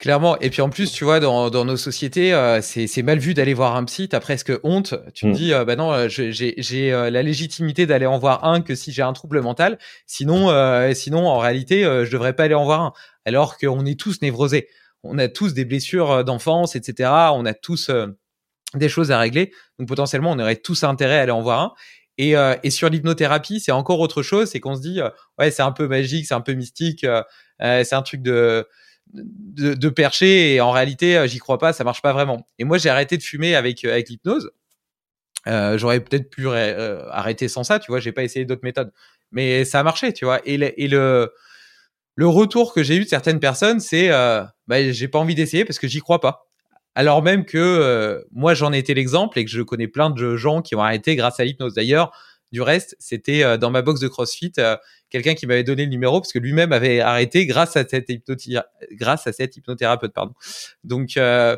Clairement. Et puis en plus, tu vois, dans, dans nos sociétés, euh, c'est mal vu d'aller voir un psy. T'as presque honte. Tu te mm. dis, euh, bah non, euh, j'ai la légitimité d'aller en voir un que si j'ai un trouble mental. Sinon, sinon, en réalité, je devrais pas aller en voir un. Alors qu'on est tous névrosés. On a tous des blessures d'enfance, etc. On a tous des choses à régler. Donc potentiellement, on aurait tous intérêt à aller en voir un. Et, et sur l'hypnothérapie, c'est encore autre chose. C'est qu'on se dit, ouais, c'est un peu magique, c'est un peu mystique, c'est un truc de de, percher et en réalité euh, j'y crois pas ça marche pas vraiment. Et moi j'ai arrêté de fumer avec euh, avec l'hypnose. Euh, j'aurais peut-être pu euh, arrêter sans ça tu vois j'ai pas essayé d'autres méthodes. Mais ça a marché tu vois. Et le, le retour que j'ai eu de certaines personnes c'est euh, bah, j'ai pas envie d'essayer parce que j'y crois pas. Alors même que moi j'en ai été l'exemple et que je connais plein de gens qui ont arrêté grâce à l'hypnose. D'ailleurs du reste, c'était euh, dans ma box de CrossFit euh, quelqu'un qui m'avait donné le numéro parce que lui-même avait arrêté grâce à cette grâce à cette hypnothérapeute pardon. Donc euh,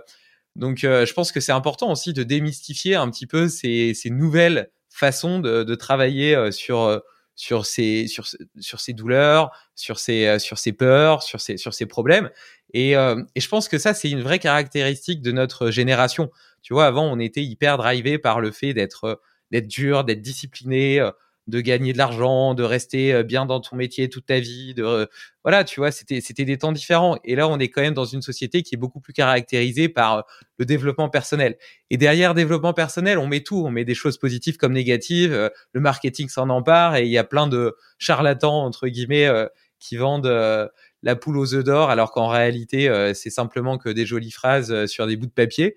donc je pense que c'est important aussi de démystifier un petit peu ces, ces nouvelles façons de, de travailler sur sur ces sur sur douleurs, sur ces sur peurs, sur ces sur problèmes. Et, et je pense que ça c'est une vraie caractéristique de notre génération. Tu vois, avant on était hyper drivé par le fait d'être d'être dur, d'être discipliné, de gagner de l'argent, de rester bien dans ton métier toute ta vie, de voilà, tu vois, c'était c'était des temps différents. Et là, on est quand même dans une société qui est beaucoup plus caractérisée par le développement personnel. Et derrière développement personnel, on met tout, on met des choses positives comme négatives. le marketing s'en empare et il y a plein de charlatans entre guillemets qui vendent la poule aux œufs d'or, alors qu'en réalité, c'est simplement que des jolies phrases sur des bouts de papier.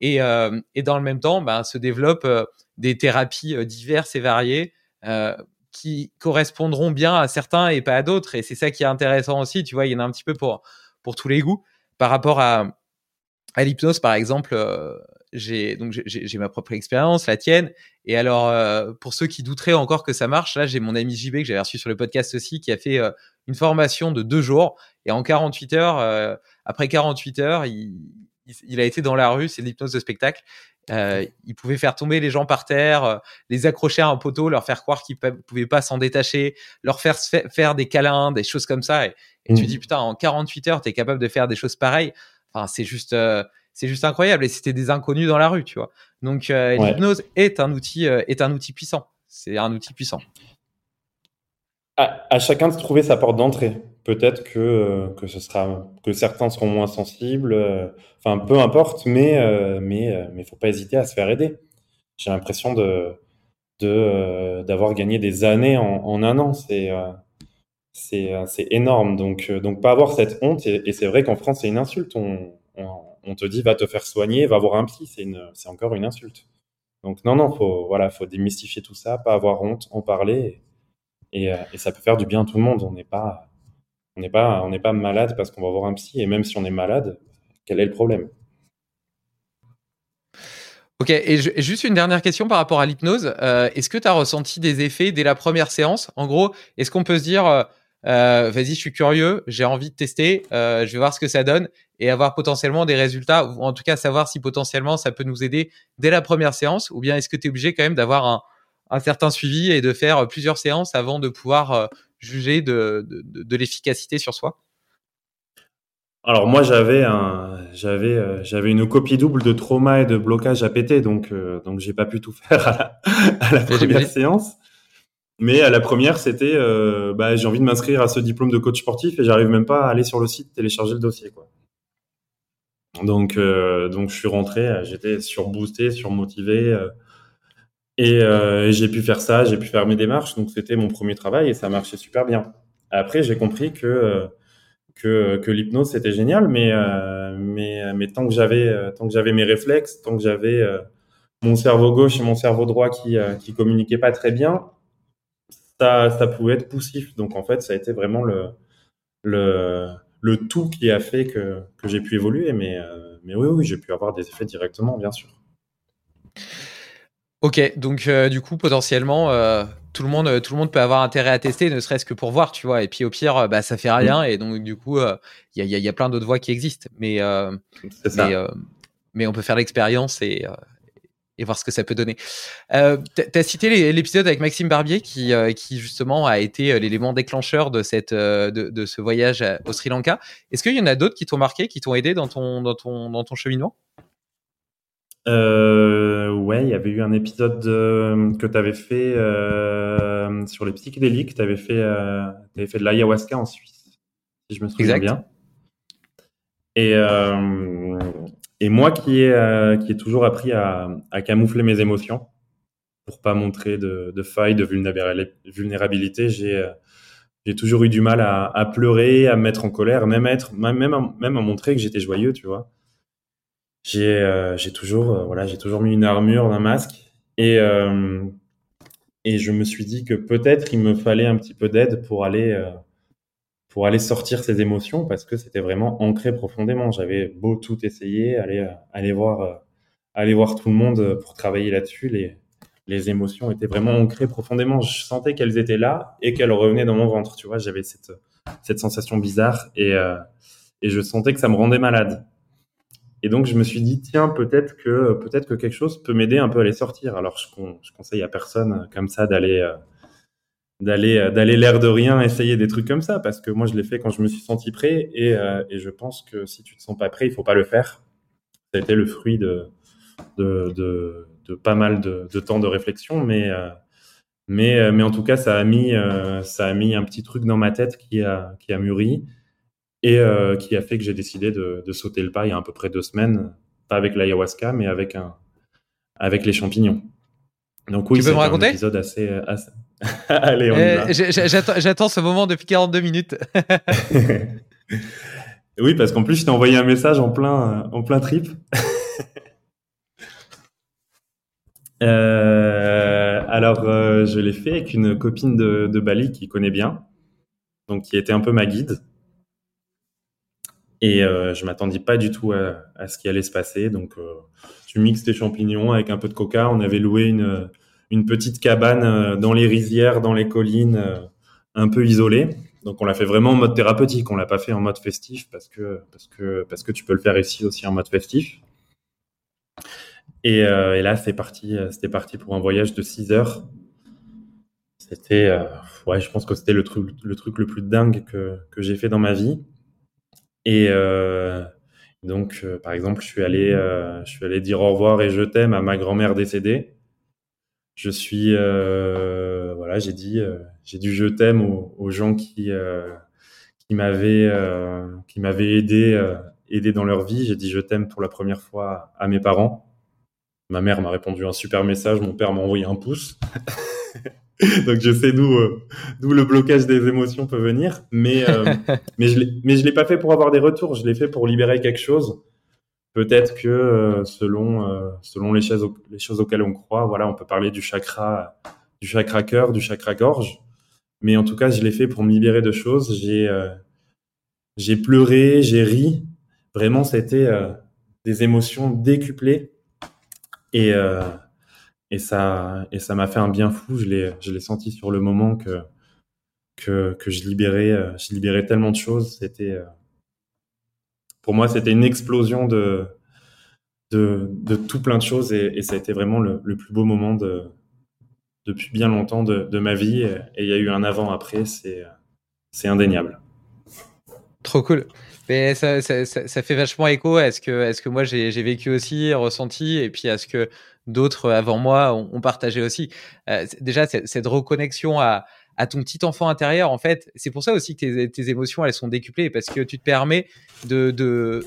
Et, et dans le même temps, ben, se développent des thérapies diverses et variées qui correspondront bien à certains et pas à d'autres. Et c'est ça qui est intéressant aussi. Tu vois, il y en a un petit peu pour, pour tous les goûts. Par rapport à, à l'hypnose, par exemple, euh, j'ai donc j'ai ma propre expérience, la tienne. Et alors, euh, pour ceux qui douteraient encore que ça marche, là, j'ai mon ami JB que j'avais reçu sur le podcast aussi, qui a fait euh, une formation de deux jours. Et en 48 heures, après 48 heures, il, il, a été dans la rue, c'est l'hypnose de spectacle. Euh, il pouvait faire tomber les gens par terre, euh, les accrocher à un poteau, leur faire croire qu'ils pouvaient pas s'en détacher, leur faire faire des câlins, des choses comme ça. Et, tu mmh. dis putain, en 48 heures, tu es capable de faire des choses pareilles. Enfin, c'est juste, euh, c'est juste incroyable. Et c'était des inconnus dans la rue, tu vois. Donc l'hypnose est un outil, est un outil puissant. C'est un outil puissant. À, à, chacun de trouver sa porte d'entrée. Peut-être que, que ce sera que certains seront moins sensibles. Enfin, peu importe, mais mais mais faut pas hésiter à se faire aider. J'ai l'impression de d'avoir gagné des années en, un an. C'est c'est énorme. Donc donc pas avoir cette honte. Et, et c'est vrai qu'en France c'est une insulte. On, on, te dit va te faire soigner, va voir un psy. C'est une c'est encore une insulte. Donc non non faut voilà faut démystifier tout ça, pas avoir honte, en parler. Et, et, ça peut faire du bien à tout le monde. On n'est pas, on n'est pas, on pas malade parce qu'on va voir un psy. Et même si on est malade, quel est le problème? Ok, et, juste une dernière question par rapport à l'hypnose. Euh, est-ce que tu as ressenti des effets dès la première séance? En gros, est-ce qu'on peut se dire, euh, euh, vas-y, je suis curieux, j'ai envie de tester, je vais voir ce que ça donne et avoir potentiellement des résultats, ou en tout cas savoir si potentiellement ça peut nous aider dès la première séance, ou bien est-ce que tu es obligé quand même d'avoir un, certain suivi et de faire plusieurs séances avant de pouvoir juger de, de, l'efficacité sur soi? Alors moi j'avais un j'avais euh, j'avais une copie double de trauma et de blocage à péter donc euh, donc j'ai pas pu tout faire à la, première séance. Mais à la première c'était bah, j'ai envie de m'inscrire à ce diplôme de coach sportif et j'arrive même pas à aller sur le site télécharger le dossier quoi. Donc donc je suis rentré j'étais surboosté surmotivé euh, et j'ai pu faire ça, j'ai pu faire mes démarches. Donc c'était mon premier travail et ça marchait super bien. Après, j'ai compris que euh, que, l'hypnose c'était génial, mais euh, mais mais tant que j'avais tant que j'avais mes réflexes, tant que j'avais mon cerveau gauche et mon cerveau droit qui qui communiquaient pas très bien, ça ça pouvait être poussif. Donc en fait, ça a été vraiment le le le tout qui a fait que que j'ai pu évoluer. Mais mais oui oui, j'ai pu avoir des effets directement, bien sûr. Ok, donc euh, du coup potentiellement euh, tout le monde euh, tout le monde peut avoir intérêt à tester, ne serait-ce que pour voir, tu vois. Et puis au pire, bah ça fait rien et donc du coup il y a, y, a, plein d'autres voies qui existent, mais mais, mais, on peut faire l'expérience et et voir ce que ça peut donner. Euh, tu as cité l'épisode avec Maxime Barbier qui, qui justement a été l'élément déclencheur de, cette, de, de, ce voyage au Sri Lanka. Est-ce qu'il y en a d'autres qui t'ont marqué, qui t'ont aidé dans ton, dans ton, dans ton cheminement? Euh, ouais, il y avait eu un épisode euh, que tu avais fait euh, sur les psychédéliques. Tu avais, fait, euh, avais fait de l'ayahuasca en Suisse, si je me souviens bien. Et, euh, et moi qui ai, qui ai toujours appris à, à, camoufler mes émotions pour pas montrer de, de failles, de vulnérabilité, j'ai toujours eu du mal à, à, pleurer, à me mettre en colère, même, être, même, même, même à montrer que j'étais joyeux, tu vois j'ai euh, j'ai toujours euh, voilà j'ai toujours mis une armure, un masque et euh, et je me suis dit que peut-être il me fallait un petit peu d'aide pour aller pour aller sortir ces émotions parce que c'était vraiment ancré profondément. J'avais beau tout essayer, aller aller voir aller voir tout le monde pour travailler là-dessus. Les les émotions étaient vraiment ancrées profondément. Je sentais qu'elles étaient là et qu'elles revenaient dans mon ventre. Tu vois, j'avais cette cette sensation bizarre et et je sentais que ça me rendait malade. Et donc, je me suis dit, tiens, peut-être que, peut-être que quelque chose peut m'aider un peu à les sortir. Alors, je, je conseille à personne euh, comme ça d'aller, euh, d'aller, euh, d'aller l'air de rien essayer des trucs comme ça, parce que moi, je l'ai fait quand je me suis senti prêt, et, et je pense que si tu te sens pas prêt, il faut pas le faire. Ça a été le fruit de, de, pas mal de, de, temps de réflexion, mais, Mais, mais en tout cas, ça a, mis, ça a mis un petit truc dans ma tête qui a, qui a mûri et qui a fait que j'ai décidé de, de, sauter le pas il y a à peu près deux semaines, pas avec l'ayahuasca, mais avec, un, avec les champignons. Donc oui, c'est un épisode assez... assez... Allez, on y va. J'attends ce moment depuis 42 minutes. oui, parce qu'en plus, je t'ai envoyé un message en plein, en plein trip. Euh, alors, euh, je l'ai fait avec une copine de, de, Bali qui connaît bien, donc qui était un peu ma guide. Et euh, je m'attendais pas du tout à, ce qui allait se passer. Donc, euh, tu mixes tes champignons avec un peu de coca. On avait loué une, petite cabane euh, dans les rizières, dans les collines, un peu isolée. Donc, on l'a fait vraiment en mode thérapeutique. On l'a pas fait en mode festif parce que parce que parce que tu peux le faire ici aussi en mode festif. Et, euh, là, c'est parti, euh, c'était parti pour un voyage de 6 heures. C'était, euh, ouais, je pense que c'était le truc, le truc le plus dingue que, que j'ai fait dans ma vie. Et euh, donc, euh, par exemple, je suis allé, euh, je suis allé dire au revoir et je t'aime à ma grand-mère décédée. Je suis, voilà, j'ai dit, j'ai du je t'aime aux, aux, gens qui, qui m'avaient, qui m'avaient aidé, aidé dans leur vie. J'ai dit je t'aime pour la première fois à mes parents. Ma mère m'a répondu un super message, mon père m'a envoyé un pouce. Donc je sais d'où euh, d'où le blocage des émotions peut venir, mais euh, mais je l'ai mais je l'ai pas fait pour avoir des retours, je l'ai fait pour libérer quelque chose. Peut-être que euh, selon euh, selon les choses les choses auxquelles on croit, voilà, on peut parler du chakra du chakra cœur, du chakra gorge, mais en tout cas, je l'ai fait pour me libérer de choses. J'ai j'ai pleuré, j'ai ri. Vraiment, c'était des émotions décuplées et, euh, et ça, et ça m'a fait un bien fou. Je l'ai, je l'ai senti sur le moment que, que, que je libérais, euh, je libérais tellement de choses. C'était, euh, pour moi, c'était une explosion de, de, de tout plein de choses et, ça a été vraiment le, le, plus beau moment de, depuis bien longtemps de, de ma vie. Et il y a eu un avant-après, c'est, c'est indéniable. Trop cool. Mais ça, ça, ça, ça, fait vachement écho à ce que, à ce que moi j'ai vécu aussi, ressenti, et puis à ce que d'autres avant moi ont, partagé aussi. Euh, déjà, cette reconnexion à, ton petit enfant intérieur, en fait, c'est pour ça aussi que tes, émotions, elles sont décuplées, parce que tu te permets de,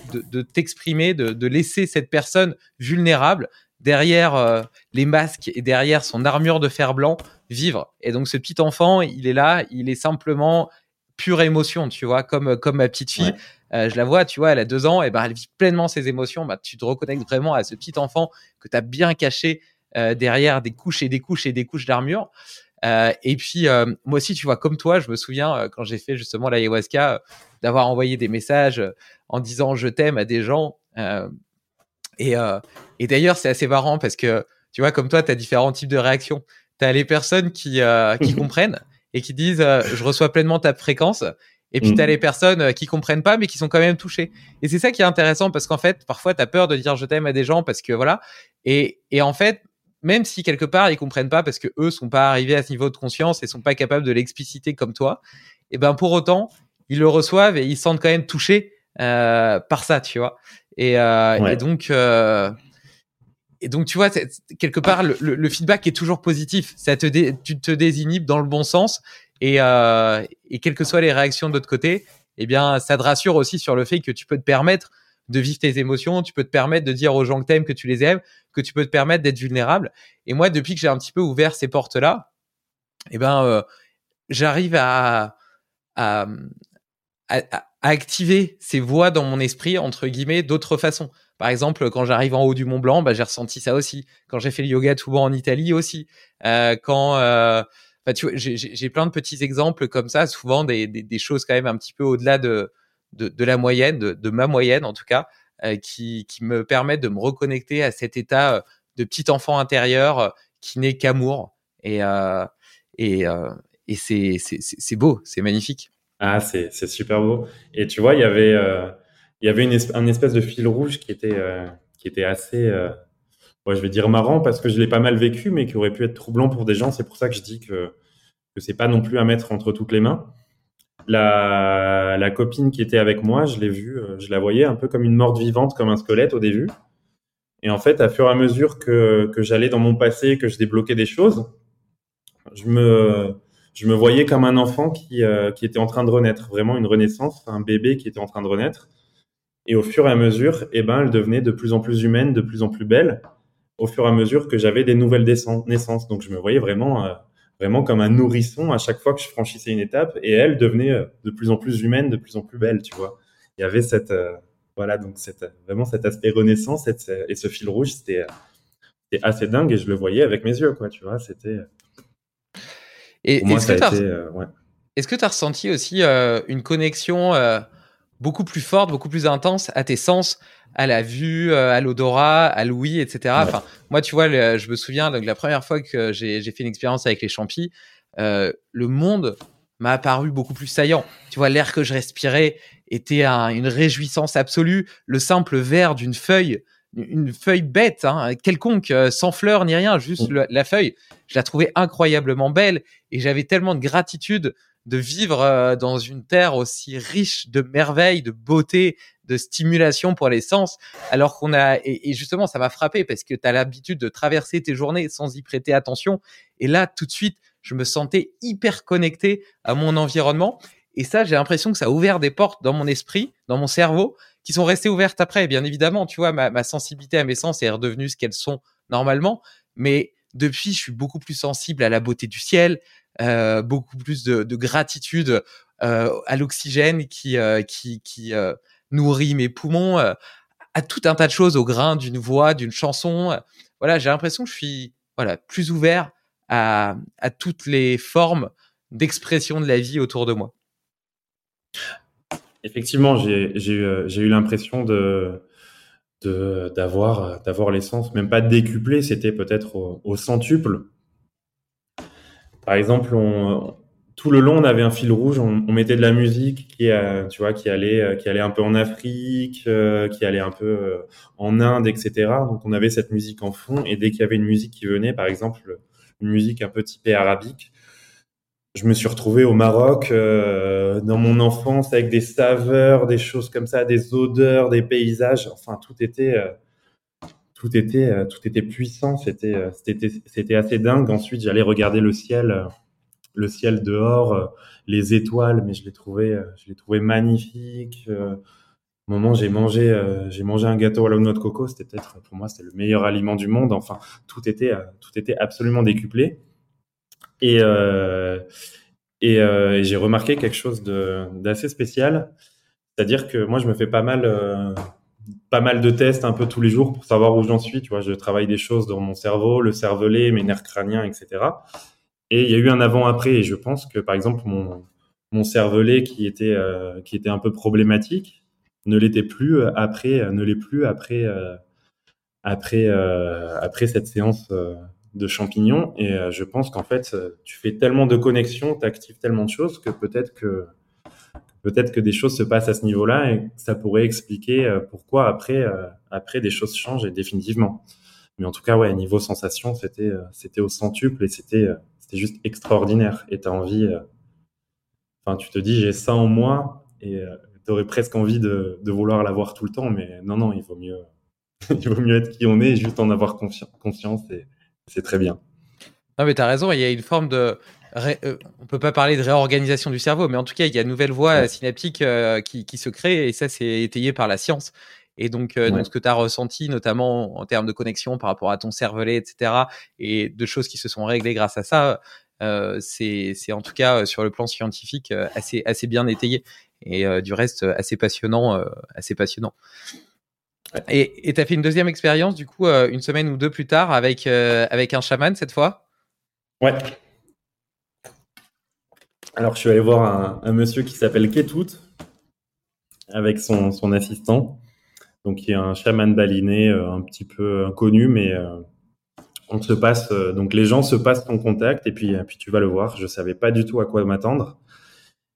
t'exprimer, de, laisser cette personne vulnérable derrière euh, les masques et derrière son armure de fer blanc vivre. Et donc ce petit enfant, il est là, il est simplement pure émotion, tu vois, comme comme ma petite fille. Euh, je la vois, tu vois, elle a deux ans, et ben elle vit pleinement ses émotions. Bah, tu te reconnectes vraiment à ce petit enfant que tu as bien caché euh, derrière des couches et des couches et des couches d'armure. Euh, et puis euh, moi aussi, tu vois, comme toi, je me souviens euh, quand j'ai fait justement l'ayahuasca, d'avoir envoyé des messages en disant je t'aime à des gens. et et d'ailleurs, c'est assez marrant parce que tu vois, comme toi, tu as différents types de réactions. Tu as les personnes qui, qui comprennent et qui disent je reçois pleinement ta fréquence et puis, mmh. tu as les personnes euh, qui comprennent pas, mais qui sont quand même touchées. Et c'est ça qui est intéressant parce qu'en fait, parfois, tu as peur de dire je t'aime à des gens parce que voilà. Et, et en fait, même si quelque part, ils comprennent pas parce que eux sont pas arrivés à ce niveau de conscience et sont pas capables de l'expliciter comme toi, et ben pour autant, ils le reçoivent et ils se sentent quand même touchés euh, par ça, tu vois. Et, euh, ouais. et donc, euh, et donc, tu vois, quelque part, le, le, feedback est toujours positif. Ça te dé, tu te désinhibes dans le bon sens et, euh, et quelles que soient les réactions de l'autre côté, eh bien, ça te rassure aussi sur le fait que tu peux te permettre de vivre tes émotions, tu peux te permettre de dire aux gens que t'aimes que tu les aimes, que tu peux te permettre d'être vulnérable. Et moi, depuis que j'ai un petit peu ouvert ces portes-là, eh ben, euh, j'arrive à, activer ces voix dans mon esprit, entre guillemets, d'autres façons. Par exemple, quand j'arrive en haut du Mont Blanc, bah, j'ai ressenti ça aussi. Quand j'ai fait le yoga tout en Italie aussi. Euh, quand Enfin, tu vois, j'ai plein de petits exemples comme ça, souvent des, des, choses quand même un petit peu au-delà de, de, la moyenne, de, de, ma moyenne en tout cas, euh, qui, qui me permettent de me reconnecter à cet état euh, de petit enfant intérieur euh, qui n'est qu'amour. Et, euh, et, euh, et c'est beau, c'est magnifique. Ah, c'est super beau. Et tu vois, il y avait, il y avait une, un espèce de fil rouge qui était, qui était assez ouais, je vais dire marrant parce que je l'ai pas mal vécu, mais qui aurait pu être troublant pour des gens. C'est pour ça que je dis que que c'est pas non plus à mettre entre toutes les mains. La, la copine qui était avec moi, je l'ai vue, euh, je la voyais un peu comme une morte vivante, comme un squelette au début. Et en fait, à fur et à mesure que, que j'allais dans mon passé, que je débloquais des choses, Je me, je me voyais comme un enfant qui, euh, qui était en train de renaître, vraiment une renaissance, un bébé qui était en train de renaître. Et au fur et à mesure, eh ben, elle devenait de plus en plus humaine, de plus en plus belle, au fur et à mesure que j'avais des nouvelles naissances. Donc, je me voyais vraiment, euh, vraiment comme un nourrisson à chaque fois que je franchissais une étape, et elle devenait euh, de plus en plus humaine, de plus en plus belle, tu vois. Il y avait cette, voilà, donc cette, vraiment cet aspect renaissance et, et ce fil rouge, c'était, assez dingue et je le voyais avec mes yeux, quoi, tu vois. C'était et est-ce que tu as, euh, as, ressenti aussi euh, une connexion euh, beaucoup plus forte, beaucoup plus intense à tes sens, à la vue, à l'odorat, à l'ouïe, etc. Enfin, moi, tu vois, je me souviens donc la première fois que j'ai fait une expérience avec les champis, le monde m'a apparu beaucoup plus saillant. Tu vois, l'air que je respirais était une réjouissance absolue. Le simple vert d'une feuille une feuille bête, hein, quelconque, euh, sans fleurs ni rien, juste mm. la feuille. Je la trouvais incroyablement belle et j'avais tellement de gratitude de vivre euh, dans une terre aussi riche de merveilles, de beauté, de stimulation pour les sens, alors qu'on a et, justement ça m'a frappé parce que tu as l'habitude de traverser tes journées sans y prêter attention. Et là tout de suite je me sentais hyper connecté à mon environnement. Et ça j'ai l'impression que ça a ouvert des portes dans mon esprit, dans mon cerveau qui sont restées ouvertes après. Bien évidemment, tu vois, ma, sensibilité à mes sens est redevenue ce qu'elles sont normalement, mais depuis, je suis beaucoup plus sensible à la beauté du ciel, euh, beaucoup plus de, gratitude euh, à l'oxygène qui euh, nourrit mes poumons, à tout un tas de choses, au grain d'une voix, d'une chanson. Voilà, j'ai l'impression que je suis voilà plus ouvert à, toutes les formes d'expression de la vie autour de moi. Effectivement, j'ai eu, l'impression de d'avoir d'avoir l'essence, même pas décuplé, c'était peut-être au, centuple. Par exemple, on, tout le long, on avait un fil rouge, on, mettait de la musique qui, euh, tu vois, qui allait, euh, qui allait un peu en Afrique, qui allait un peu en Inde, etc. Donc, on avait cette musique en fond, et dès qu'il y avait une musique qui venait, par exemple, une musique un peu typée arabique, je me suis retrouvé au Maroc euh, dans mon enfance avec des saveurs, des choses comme ça, des odeurs, des paysages. Enfin, tout était, euh, tout était, euh, tout était puissant. C'était, c'était, c'était assez dingue. Ensuite, j'allais regarder le ciel, le ciel dehors, les étoiles, mais je les trouvais, je les trouvais magnifiques. au moment, j'ai mangé, j'ai mangé un gâteau à la noix de coco. C'était peut-être pour moi, c'était le meilleur aliment du monde. Enfin, tout était, tout était absolument décuplé. Et, euh, euh, et, j'ai remarqué quelque chose d'assez spécial. C'est-à-dire que moi, je me fais pas mal, euh, pas mal de tests un peu tous les jours pour savoir où j'en suis. Tu vois, je travaille des choses dans mon cerveau, le cervelet, mes nerfs crâniens, etc. Et il y a eu un avant-après. Et je pense que, par exemple, mon, mon cervelet qui était, qui était un peu problématique ne l'était plus après, ne l'est plus après, après, après cette séance de champignons. Et euh, je pense qu'en fait, euh, tu fais tellement de connexions, tu actives tellement de choses que peut-être que peut-être que des choses se passent à ce niveau-là et ça pourrait expliquer euh, pourquoi après après des choses changent et définitivement. Mais en tout cas, ouais, niveau sensation, c'était c'était au centuple et c'était c'était juste extraordinaire. Et tu as envie, enfin, tu te dis, j'ai ça en moi et tu aurais presque envie de, vouloir l'avoir tout le temps, mais non, non, il vaut mieux, il vaut mieux être qui on est et juste en avoir conscience et, c'est très bien. Non, mais tu as raison, il y a une forme de. Euh, on peut pas parler de réorganisation du cerveau, mais en tout cas, il y a une nouvelle voie synaptique euh, qui, se crée et ça, c'est étayé par la science. Et donc, euh, donc ce que tu as ressenti, notamment en termes de connexion par rapport à ton cervelet, etc., et de choses qui se sont réglées grâce à ça, c'est en tout cas sur le plan scientifique assez, assez bien étayé et du reste assez passionnant, assez passionnant. Et tu as fait une deuxième expérience, du coup, euh, une semaine ou deux plus tard, avec, euh, avec un chaman cette fois? Ouais. Alors, je suis allé voir un, monsieur qui s'appelle Ketut, avec son, son, assistant, donc qui est un chaman baliné, euh, un petit peu inconnu, mais on se passe, donc les gens se passent ton contact, et puis, puis tu vas le voir. Je savais pas du tout à quoi m'attendre.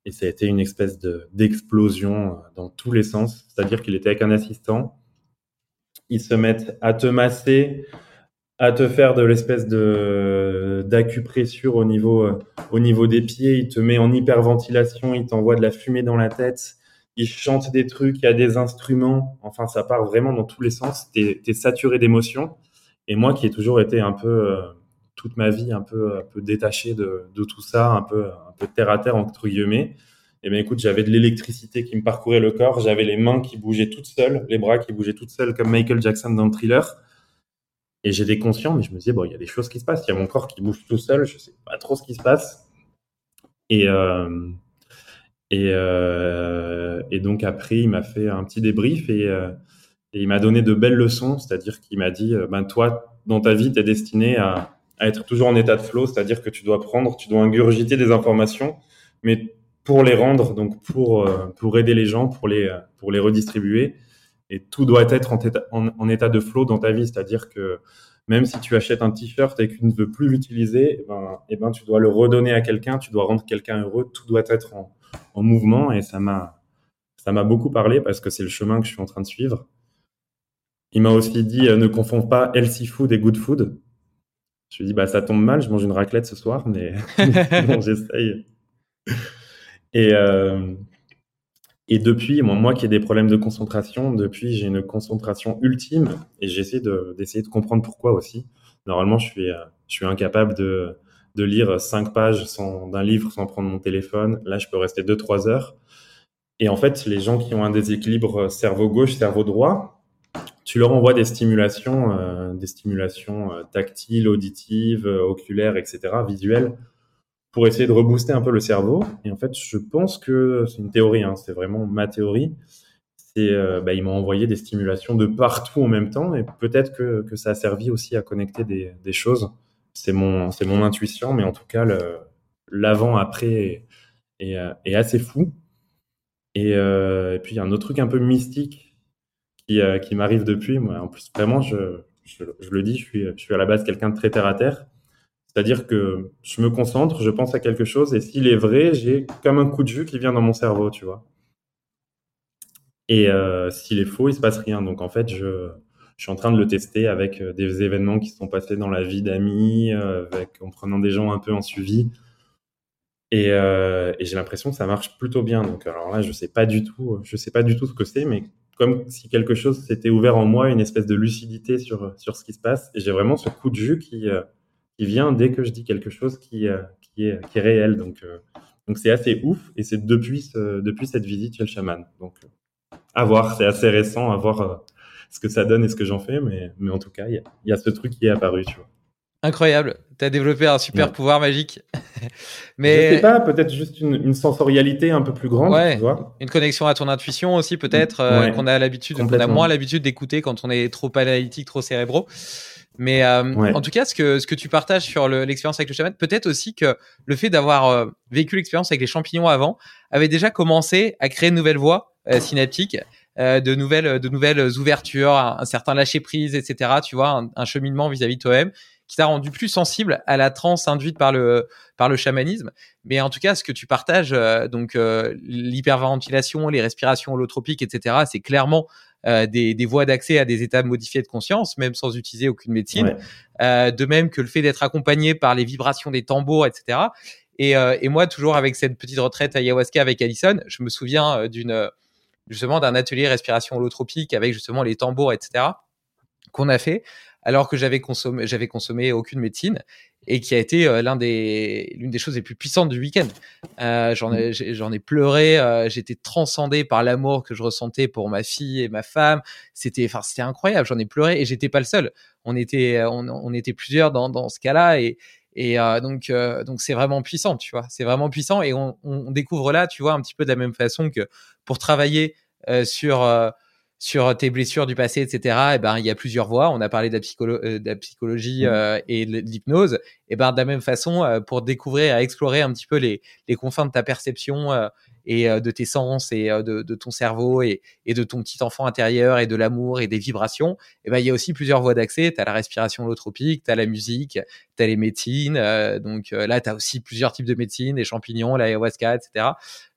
Et ça a été une espèce d'explosion dans tous les sens. C'est-à-dire qu'il était avec un assistant ils se mettent à te masser, à te faire de l'espèce de d'acupressure au niveau euh, au niveau des pieds, il te met en hyperventilation, il t'envoie de la fumée dans la tête, il chante des trucs, il y a des instruments, enfin ça part vraiment dans tous les sens, t'es es saturé d'émotions. Et moi qui ai toujours été un peu euh, toute ma vie un peu, un peu détaché de, de, tout ça, un peu, un peu terre à terre entre guillemets. Et eh ben écoute, j'avais de l'électricité qui me parcourait le corps, j'avais les mains qui bougeaient toutes seules, les bras qui bougeaient toutes seules comme Michael Jackson dans le thriller. Et j'étais conscient, mais je me disais bon, il y a des choses qui se passent, il y a mon corps qui bouge tout seul, je sais pas trop ce qui se passe. Et euh, et, euh, et donc après, il m'a fait un petit débrief et, euh, et il m'a donné de belles leçons, c'est-à-dire qu'il m'a dit, ben toi, dans ta vie, tu es destiné à, à, être toujours en état de flow, c'est-à-dire que tu dois prendre, tu dois ingurgiter des informations, mais pour les rendre, donc pour, pour aider les gens, pour les, pour les redistribuer. Et tout doit être en état, de flow dans ta vie, c'est-à-dire que même si tu achètes un t-shirt et que tu ne veux plus l'utiliser, eh ben, eh ben, tu dois le redonner à quelqu'un, tu dois rendre quelqu'un heureux, tout doit être en, en mouvement et ça m'a ça m'a beaucoup parlé parce que c'est le chemin que je suis en train de suivre. Il m'a aussi dit euh, ne confonds pas healthy food et good food. Je lui ai dit bah ça tombe mal, je mange une raclette ce soir, mais j'essaye. Et euh, et depuis, moi qui ai des problèmes de concentration, depuis j'ai une concentration ultime et j'essaie d'essayer de, comprendre pourquoi aussi. Normalement, je suis euh, je suis incapable de de lire cinq pages d'un livre sans prendre mon téléphone. Là, je peux rester deux, trois heures. Et en fait, les gens qui ont un déséquilibre cerveau gauche, cerveau droit, tu leur envoies des stimulations, euh, des stimulations euh, tactiles, auditives, oculaires, etc., visuelles, pour essayer de rebooster un peu le cerveau. Et en fait, je pense que c'est une théorie, hein, c'est vraiment ma théorie. C'est, bah, ils m'ont envoyé des stimulations de partout en même temps, et peut-être que, que ça a servi aussi à connecter des, des choses c'est mon, c'est mon intuition, mais en tout cas, l'avant-après est, est, assez fou. Et, euh, et, puis, il y a un autre truc un peu mystique qui, euh, qui m'arrive depuis. Moi, en plus, vraiment, je, je, je, le dis, je suis, je suis à la base quelqu'un de très terre à terre. C'est-à-dire que je me concentre, je pense à quelque chose, et s'il est vrai, j'ai comme un coup de jus qui vient dans mon cerveau, tu vois. Et euh, s'il est faux, il se passe rien. Donc, en fait, je, je suis en train de le tester avec euh, des événements qui sont passés dans la vie d'amis, euh, avec en prenant des gens un peu en suivi. Et, j'ai l'impression que ça marche plutôt bien. Donc alors là, je sais pas du tout, je sais pas du tout ce que c'est, mais comme si quelque chose s'était ouvert en moi, une espèce de lucidité sur sur ce qui se passe. Et j'ai vraiment ce coup de jus qui qui vient dès que je dis quelque chose qui qui est qui est réel. Donc donc c'est assez ouf. Et c'est depuis ce, depuis cette visite chez le chaman. Donc à voir, c'est assez récent, à voir ce que ça donne et ce que j'en fais, mais, mais en tout cas, il y, a ce truc qui est apparu, tu vois. Incroyable, tu as développé un super pouvoir magique. mais je sais pas, peut-être juste une, sensorialité un peu plus grande, tu vois. Une connexion à ton intuition aussi, peut-être, euh, qu'on a l'habitude, qu'on a moins l'habitude d'écouter quand on est trop analytique, trop cérébraux. Mais euh, en tout cas, ce que, ce que tu partages sur l'expérience avec le chaman, peut-être aussi que le fait d'avoir euh, vécu l'expérience avec les champignons avant avait déjà commencé à créer de nouvelles voies synaptiques euh, de nouvelles, de nouvelles ouvertures, un, certain lâcher prise, etc. Tu vois, un, cheminement vis-à-vis de toi-même qui t'a rendu plus sensible à la transe induite par le par le chamanisme. Mais en tout cas, ce que tu partages, euh, donc euh, l'hyperventilation, les respirations holotropiques, etc. C'est clairement des, des, voies d'accès à des états modifiés de conscience, même sans utiliser aucune médecine. de même que le fait d'être accompagné par les vibrations des tambours, etc. Et, et moi, toujours avec cette petite retraite ayahuasca avec Alison, je me souviens d'une justement d'un atelier respiration holotropique avec justement les tambours, etc. qu'on a fait alors que j'avais consommé, j'avais consommé aucune médecine et qui a été euh, l'une des choses les plus puissantes du week-end. Euh, j'en ai, pleuré, euh, j'étais transcendé par l'amour que je ressentais pour ma fille et ma femme. C'était, enfin, c'était incroyable. J'en ai pleuré et j'étais pas le seul. On était, on, était plusieurs dans, ce cas-là et, donc, donc c'est vraiment puissant, tu vois. C'est vraiment puissant et on, découvre là, tu vois, un petit peu de la même façon que pour travailler sur sur tes blessures du passé, etc. Et eh ben il y a plusieurs voies. On a parlé de la, psycholo de la psychologie mmh. et de l'hypnose. Et eh ben de la même façon, pour découvrir, à explorer un petit peu les, les confins de ta perception et euh, de tes sens et euh, de, ton cerveau et, de ton petit enfant intérieur et de l'amour et des vibrations, et eh ben il y a aussi plusieurs voies d'accès. Tu as la respiration holotropique, tu as la musique, tu as les médecines. Euh, donc là, tu as aussi plusieurs types de médecines, les champignons, l'ayahuasca, etc.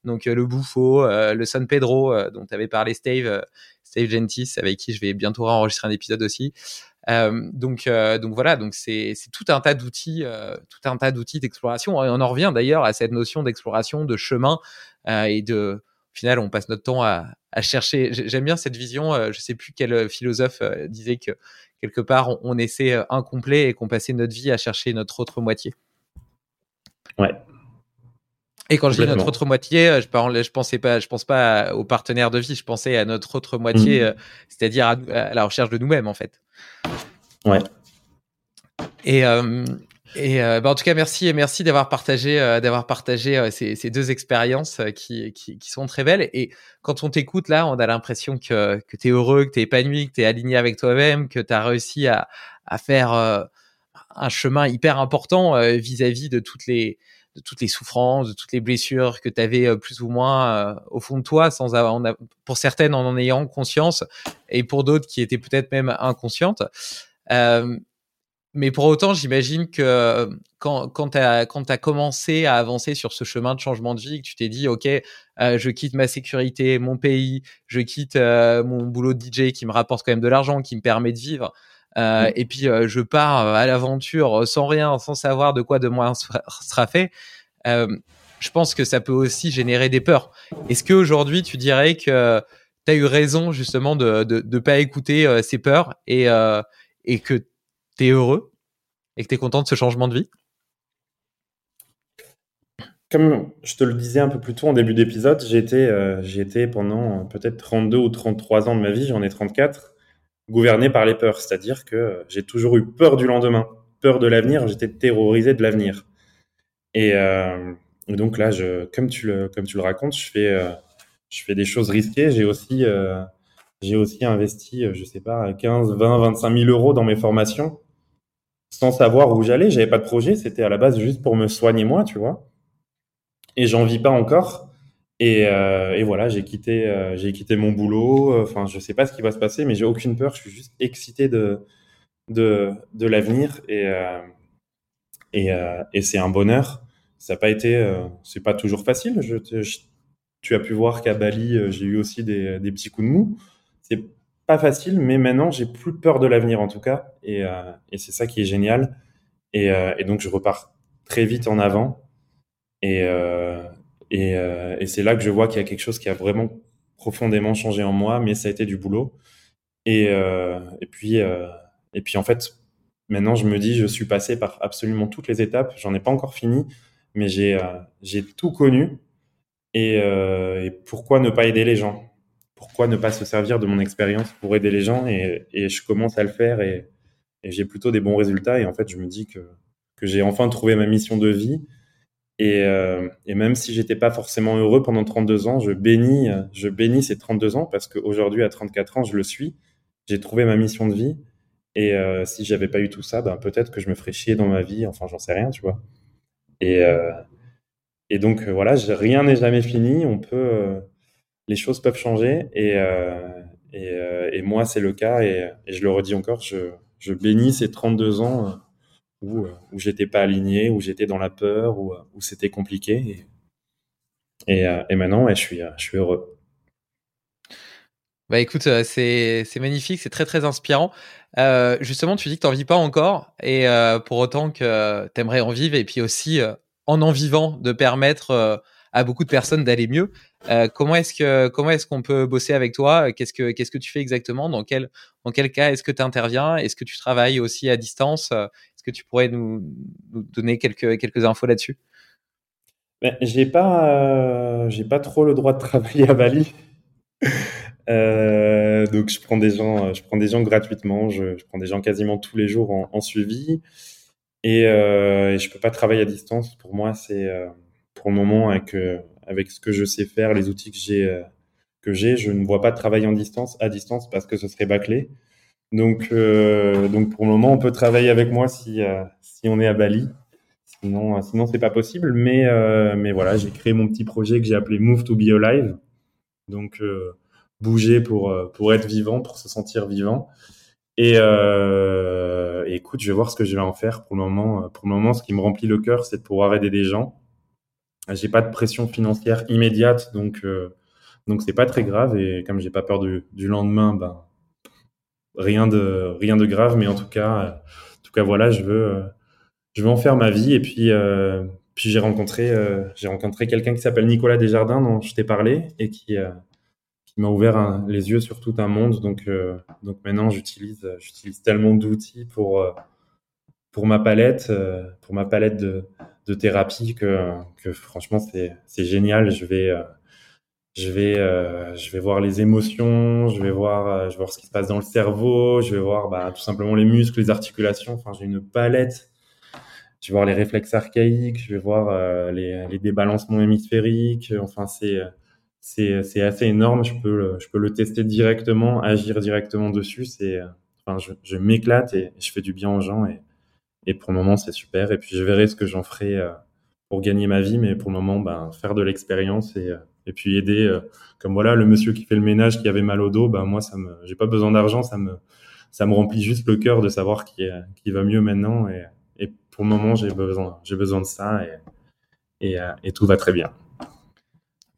Donc le bouffo, le San Pedro, dont tu avais parlé Steve, Steve Gentis, avec qui je vais bientôt enregistrer un épisode aussi. Donc, voilà, donc c'est tout un tas d'outils, tout un tas d'outils d'exploration. On en revient d'ailleurs à cette notion d'exploration, de chemin et de final, on passe notre temps à, chercher. J'aime bien cette vision. je sais plus quel philosophe disait que quelque part, on, on essaie incomplet et qu'on passait notre vie à chercher notre autre moitié. Ouais, et quand je dis notre autre moitié, euh, je, parle, je pensais pas, je pense pas aux partenaires de vie, je pensais à notre autre moitié, mmh. euh, c'est-à-dire à, la recherche de nous-mêmes en fait. Ouais. Et, euh, et bah, en tout cas, merci, merci d'avoir partagé, d'avoir partagé ces, ces, deux expériences qui, qui, qui, sont très belles. Et quand on t'écoute là, on a l'impression que, que tu es heureux, que tu es épanoui, que tu es aligné avec toi-même, que tu as réussi à, à faire un chemin hyper important vis-à-vis -vis de toutes les de toutes les souffrances, de toutes les blessures que tu avais euh, plus ou moins euh, au fond de toi, sans avoir, pour certaines en en ayant conscience, et pour d'autres qui étaient peut-être même inconscientes. Euh, mais pour autant, j'imagine que quand, quand tu as, commencé à avancer sur ce chemin de changement de vie, que tu t'es dit, OK, je quitte ma sécurité, mon pays, je quitte mon boulot de DJ qui me rapporte quand même de l'argent, qui me permet de vivre, euh, et puis euh, je pars euh, à l'aventure sans rien, sans savoir de quoi de moi sera fait. je pense que ça peut aussi générer des peurs. Est-ce qu'aujourd'hui tu dirais que tu as eu raison justement de ne pas écouter ces peurs et, et que tu es heureux et que tu es content de ce changement de vie? Comme je te le disais un peu plus tôt en début d'épisode, j'ai été, pendant peut-être 32 ou 33 ans de ma vie, j'en ai 34, gouverné par les peurs, c'est-à-dire que j'ai toujours eu peur du lendemain, peur de l'avenir, j'étais terrorisé de l'avenir. Et euh, donc là, comme, tu le, comme tu le racontes, je fais, euh, je fais des choses risquées. J'ai aussi, euh, j'ai aussi investi, je sais pas, 15, 20, 25 000 euros dans mes formations sans savoir où j'allais. J'avais pas de projet, c'était à la base juste pour me soigner moi, tu vois. Et j'en vis pas encore. Et, euh, voilà, j'ai quitté, euh, j'ai quitté mon boulot. Enfin, je sais pas ce qui va se passer, mais j'ai aucune peur. Je suis juste excité de de, l'avenir et euh, et, et c'est un bonheur. Ça n'a pas été, c'est pas toujours facile. Tu as pu voir qu'à Bali, j'ai eu aussi des, des petits coups de mou. Pas facile, mais maintenant j'ai plus peur de l'avenir en tout cas, et, et c'est ça qui est génial. Et, et donc je repars très vite en avant. Euh, et c'est là que je vois qu'il y a quelque chose qui a vraiment profondément changé en moi, mais ça a été du boulot. Et, euh, puis, euh, en fait, maintenant je me dis, je suis passé par absolument toutes les étapes. J'en ai pas encore fini, mais j'ai euh, tout connu. Euh, et, pourquoi ne pas aider les gens? Pourquoi ne pas se servir de mon expérience pour aider les gens et, je commence à le faire et, j'ai plutôt des bons résultats. Et en fait, je me dis que, j'ai enfin trouvé ma mission de vie et, euh, même si j'étais pas forcément heureux pendant 32 ans, je bénis, je bénis ces 32 ans parce qu'aujourd'hui, à 34 ans, je le suis. J'ai trouvé ma mission de vie. Et euh, si j'avais pas eu tout ça, ben peut-être que je me ferais chier dans ma vie. Enfin, j'en sais rien, tu vois. Et, euh, et donc euh, voilà, rien n'est jamais fini. On peut, les choses peuvent changer. Et, euh, et, et moi, c'est le cas. Et, je le redis encore, je, je bénis ces 32 ans où, euh, où j'étais pas aligné, où j'étais dans la peur, où, euh, où c'était compliqué. Et, et, euh, maintenant, je, suis, je suis heureux. Bah écoute, c'est magnifique, c'est très très inspirant. Euh, justement, tu dis que tu n'en vis pas encore, et euh, pour autant que tu aimerais en vivre, et puis aussi euh, en en vivant, de permettre à beaucoup de personnes d'aller mieux. Euh, comment est-ce que comment est-ce qu'on peut bosser avec toi? Qu'est-ce que qu'est-ce que tu fais exactement? Dans quel dans quel cas est-ce que tu interviens? Est-ce que tu travailles aussi à distance? Est-ce que tu pourrais nous, donner quelques quelques infos là-dessus? Ben, J'ai pas euh, j'ai pas trop le droit de travailler à Bali. Euh, donc je prends des gens, je prends des gens gratuitement, je, prends des gens quasiment tous les jours en, suivi, et, euh, et, je peux pas travailler à distance. Pour moi, c'est pour le moment avec ce que je sais faire, les outils que j'ai, euh, que j'ai, je ne vois pas de travailler en distance, à distance, parce que ce serait bâclé. Donc, euh, donc pour le moment, on peut travailler avec moi si, euh, si on est à Bali. Sinon, sinon c'est pas possible. Mais, mais voilà, j'ai créé mon petit projet que j'ai appelé Move to Be Alive. Donc, bouger pour, pour être vivant, pour se sentir vivant. Et, euh, écoute, je vais voir ce que je vais en faire pour le moment. Pour le moment, ce qui me remplit le cœur, c'est de pouvoir aider des gens. J'ai pas de pression financière immédiate, donc euh, donc c'est pas très grave. Et comme j'ai pas peur du, lendemain, ben rien de rien de grave. Mais en tout cas, euh, en tout cas voilà, je veux euh, je veux en faire ma vie. Et puis puis j'ai rencontré, j'ai rencontré quelqu'un qui s'appelle Nicolas Desjardins, dont je t'ai parlé, et qui, qui m'a ouvert les yeux sur tout un monde. Donc, donc maintenant, j'utilise, j'utilise tellement d'outils pour, pour ma palette, pour ma palette de, de thérapie que, franchement, c'est, génial. Je vais, je vais, euh, je vais voir les émotions, je vais voir, euh, je vais voir ce qui se passe dans le cerveau, je vais voir bah, tout simplement les muscles, les articulations. Enfin, j'ai une palette. Je vais voir les réflexes archaïques, je vais voir euh, les, débalancements hémisphériques. Enfin, c'est, c'est, c'est assez énorme. Je peux, le, je peux le tester directement, agir directement dessus. C'est, enfin, je, je m'éclate et je fais du bien aux gens et, et pour le moment, c'est super. Et puis, je verrai ce que j'en ferai pour gagner ma vie, mais pour le moment, ben, faire de l'expérience et et puis aider euh, comme voilà le monsieur qui fait le ménage qui avait mal au dos ben moi ça me j'ai pas besoin d'argent. Ça me ça me remplit juste le cœur de savoir qui va mieux maintenant. Et, et pour le moment j'ai besoin j'ai besoin de ça. Et, et, euh, et tout va très bien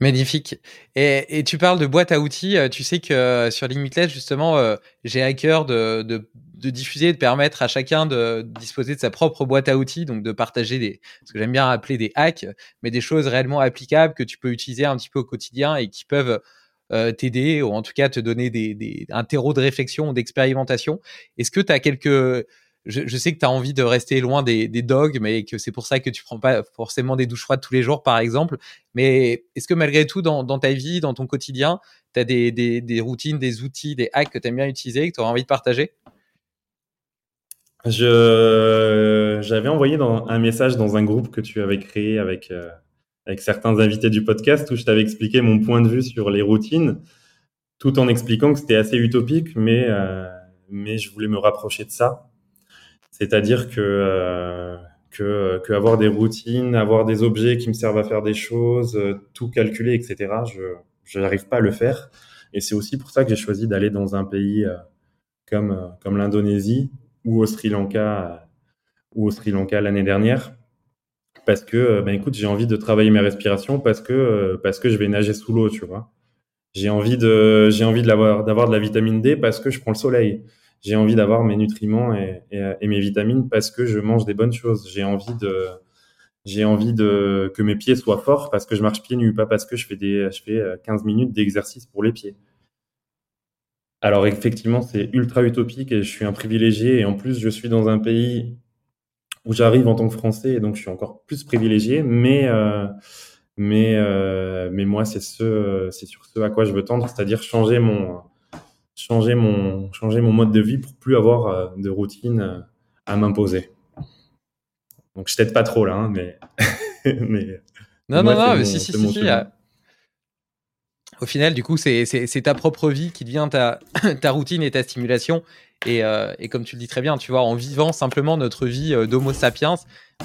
Magnifique. Et, et, tu parles de boîte à outils. Euh, tu sais que sur Limitless, justement, j'ai à cœur de, diffuser, de permettre à chacun de, disposer de sa propre boîte à outils, donc de partager des, ce que j'aime bien appeler des hacks, mais des choses réellement applicables que tu peux utiliser un petit peu au quotidien et qui peuvent euh, t'aider ou en tout cas te donner des, des, un terreau de réflexion, d'expérimentation. Est-ce que tu as quelques je, sais que tu as envie de rester loin des, des dogs, mais que c'est pour ça que tu prends pas forcément des douches froides tous les jours, par exemple. Mais est-ce que malgré tout, dans, ta vie, dans ton quotidien, tu as des, routines, des outils, des hacks que tu aimes bien utiliser, que tu auras envie de partager? J'avais envoyé un message dans un groupe que tu avais créé avec, euh, avec certains invités du podcast où je t'avais expliqué mon point de vue sur les routines, tout en expliquant que c'était assez utopique, mais, euh, mais je voulais me rapprocher de ça. C'est-à-dire que, euh, que, que, avoir des routines, avoir des objets qui me servent à faire des choses, euh, tout calculer, etc. Je n'arrive pas à le faire. Et c'est aussi pour ça que j'ai choisi d'aller dans un pays euh, comme, comme l'Indonésie ou au Sri Lanka ou au Sri Lanka l'année dernière parce que ben écoute j'ai envie de travailler mes respirations parce que parce que je vais nager sous l'eau tu vois j'ai envie de j'ai envie d'avoir de la vitamine D parce que je prends le soleil j'ai envie d'avoir mes nutriments et, mes vitamines parce que je mange des bonnes choses. J'ai envie de, j'ai envie de que mes pieds soient forts parce que je marche pieds nus, pas parce que je fais des, je fais 15 euh, minutes d'exercice pour les pieds. Alors effectivement, c'est ultra utopique et je suis un privilégié et en plus je suis dans un pays où j'arrive en tant que Français et donc je suis encore plus privilégié, mais euh, mais euh, mais moi c'est ce c'est sur ce à quoi je veux tendre, c'est-à-dire changer mon changer mon, changer mon mode de vie pour plus avoir euh, de routine euh, à m'imposer. Donc je t'aide pas trop là, hein, mais, mais. Non, non, non, mais si, si, si, Au final, du coup, c'est ta propre vie qui devient ta, ta routine et ta stimulation. Et, euh, et, comme tu le dis très bien, tu vois, en vivant simplement notre vie d'Homo sapiens,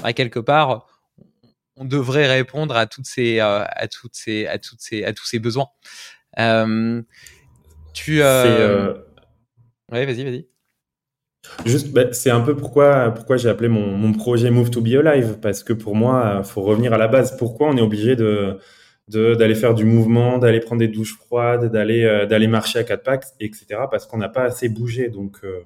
à quelque part, on devrait répondre à toutes ces, à toutes ces, à toutes ces, à tous ces besoins. Euh, tu. Euh... euh ouais, vas-y, vas-y. Juste, bah, c'est un peu pourquoi, pourquoi j'ai appelé mon, mon, projet Move to Be Alive, parce que pour moi, il faut revenir à la base. Pourquoi on est obligé de d'aller faire du mouvement, d'aller prendre des douches froides, d'aller euh, d'aller marcher à quatre pattes, etc. Parce qu'on n'a pas assez bougé. Donc, euh,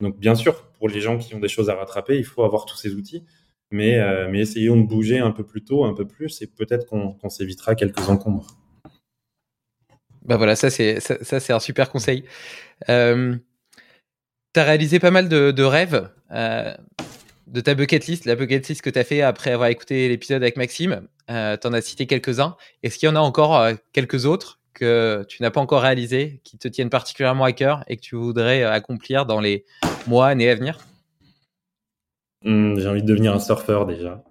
donc bien sûr, pour les gens qui ont des choses à rattraper, il faut avoir tous ces outils. Mais, mais essayons de bouger un peu plus tôt, un peu plus, et peut-être qu'on s'évitera quelques encombres. Bah voilà, ça c'est ça, c'est un super conseil. Euh, tu as réalisé pas mal de, de rêves euh, de ta bucket list, la bucket list que tu as fait après avoir écouté l'épisode avec Maxime. Euh, tu en as cité quelques-uns. Est-ce qu'il y en a encore euh, quelques autres que tu n'as pas encore réalisés, qui te tiennent particulièrement à cœur et que tu voudrais euh, accomplir dans les mois, années à venir? Mmh, J'ai envie de devenir un surfeur déjà.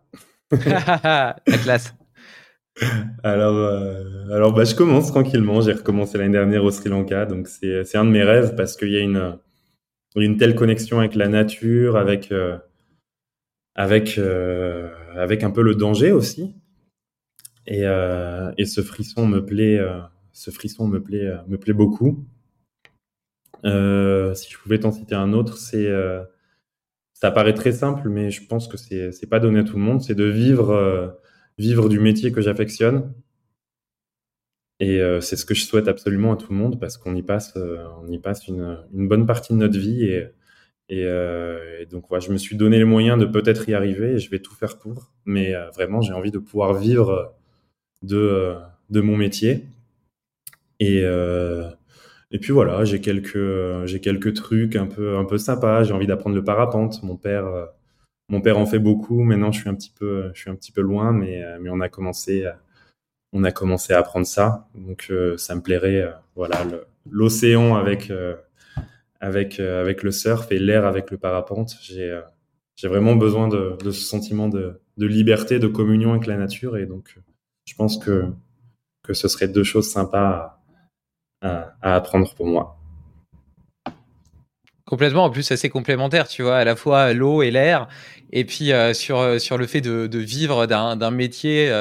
la classe. Alors, euh, alors bah, je commence tranquillement. J'ai recommencé l'année dernière au Sri Lanka, donc c'est, un de mes rêves parce qu'il y a une, une telle connexion avec la nature, avec, euh, avec, euh, avec un peu le danger aussi. Et, et ce frisson me plaît, ce frisson me plaît, me plaît beaucoup. si je pouvais t'en citer un autre, c'est ça paraît très simple, mais je pense que c'est pas donné à tout le monde. C'est de vivre vivre du métier que j'affectionne. Et euh, c'est ce que je souhaite absolument à tout le monde parce qu'on y passe, euh, on y passe une, bonne partie de notre vie et, euh, donc, voilà, je me suis donné les moyens de peut-être y arriver et je vais tout faire pour. Mais vraiment, j'ai envie de pouvoir vivre de, de mon métier. Et, et puis voilà, j'ai quelques, j'ai quelques trucs un peu, un peu sympas. J'ai envie d'apprendre le parapente. Mon père, mon père en fait beaucoup. Maintenant, je suis un petit peu, je suis un petit peu loin, mais, mais on a commencé, on a commencé à apprendre ça. Donc, ça me plairait, voilà, l'océan avec avec, euh, avec le surf et l'air avec le parapente. J'ai euh, j'ai vraiment besoin de, de ce sentiment de, de, liberté, de communion avec la nature. Et donc, je pense que, que ce serait deux choses sympas à, à, apprendre pour moi. Complètement. En plus, assez complémentaire, tu vois, à la fois l'eau et l'air. Et puis, euh, sur, sur le fait de, de vivre d'un métier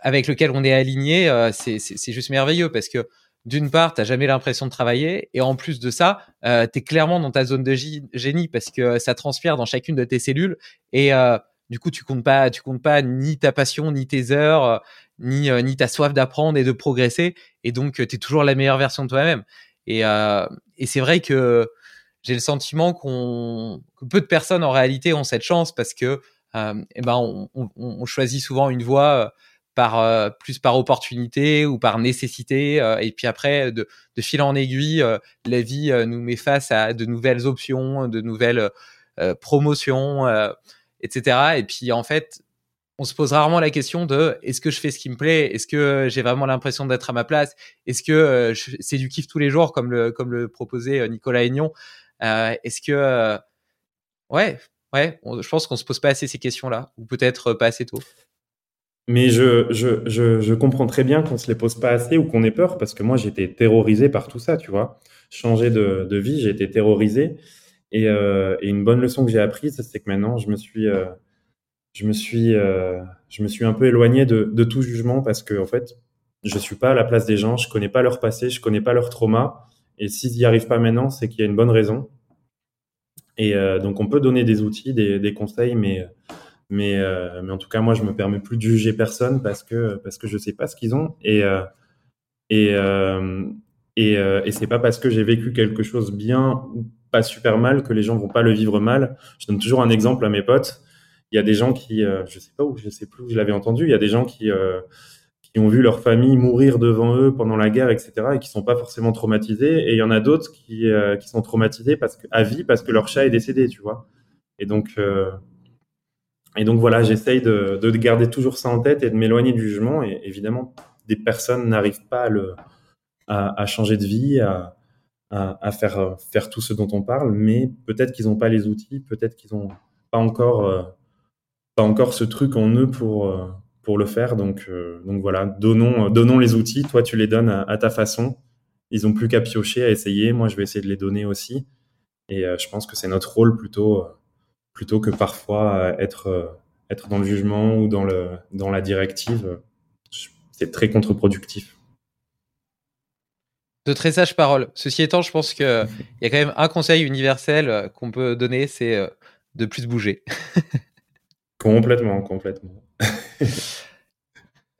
avec lequel on est aligné, c'est juste merveilleux parce que d'une part, t'as jamais l'impression de travailler, et en plus de ça, euh, tu es clairement dans ta zone de génie parce que ça transpire dans chacune de tes cellules, et euh, du coup, tu comptes pas, tu comptes pas ni ta passion, ni tes heures, euh, ni euh, ni ta soif d'apprendre et de progresser, et donc tu es toujours la meilleure version de toi-même. Et, et c'est vrai que j'ai le sentiment qu'on que peu de personnes en réalité ont cette chance parce que eh ben on, choisit souvent une voie par euh, plus par opportunité ou par nécessité euh, et puis après de, fil en aiguille euh, la vie nous met face à de nouvelles options de nouvelles promotions etc et puis en fait on se pose rarement la question de est-ce que je fais ce qui me plaît? Est-ce que j'ai vraiment l'impression d'être à ma place? Est-ce que c'est du kiff tous les jours comme le comme le proposait Nicolas Aignon est-ce que ouais ouais je pense qu'on se pose pas assez ces questions là ou peut-être pas assez tôt mais je, je, je, je, comprends très bien qu'on se les pose pas assez ou qu'on ait peur parce que moi j'étais terrorisé par tout ça, tu vois. Changer de, vie, j'ai été terrorisé. Et, euh, et, une bonne leçon que j'ai apprise, c'est que maintenant je me suis, euh, je me suis, euh, je me suis un peu éloigné de, de, tout jugement parce que en fait, je suis pas à la place des gens, je connais pas leur passé, je connais pas leur trauma. Et s'ils y arrivent pas maintenant, c'est qu'il y a une bonne raison. Et euh, donc on peut donner des outils, des, conseils, mais euh, mais en tout cas, moi, je me permets plus de juger personne parce que, parce que je sais pas ce qu'ils ont. Et, euh, et, euh, et, c'est pas parce que j'ai vécu quelque chose bien ou pas super mal que les gens vont pas le vivre mal. Je donne toujours un exemple à mes potes. Il y a des gens qui, je sais pas où, je sais plus où je l'avais entendu, il y a des gens qui, qui ont vu leur famille mourir devant eux pendant la guerre, etc., et qui sont pas forcément traumatisés. Et il y en a d'autres qui, qui sont traumatisés parce que, à vie parce que leur chat est décédé, tu vois. Et donc, et donc voilà, j'essaye de, de, garder toujours ça en tête et de m'éloigner du jugement. Et évidemment, des personnes n'arrivent pas à, le, à, changer de vie, à, à, faire, faire tout ce dont on parle, mais peut-être qu'ils n'ont pas les outils, peut-être qu'ils n'ont pas encore, euh, pas encore ce truc en eux pour, euh, pour le faire. Donc, euh, donc voilà, donnons, donnons les outils. Toi, tu les donnes à, ta façon. Ils n'ont plus qu'à piocher, à essayer. Moi, je vais essayer de les donner aussi. Et je pense que c'est notre rôle plutôt plutôt que parfois euh, être, euh, être dans le jugement ou dans, le, dans la directive. C'est très contre-productif. De très sages paroles. Ceci étant, je pense qu'il y a quand même un conseil universel euh, qu'on peut donner, c'est de plus bouger. complètement, complètement.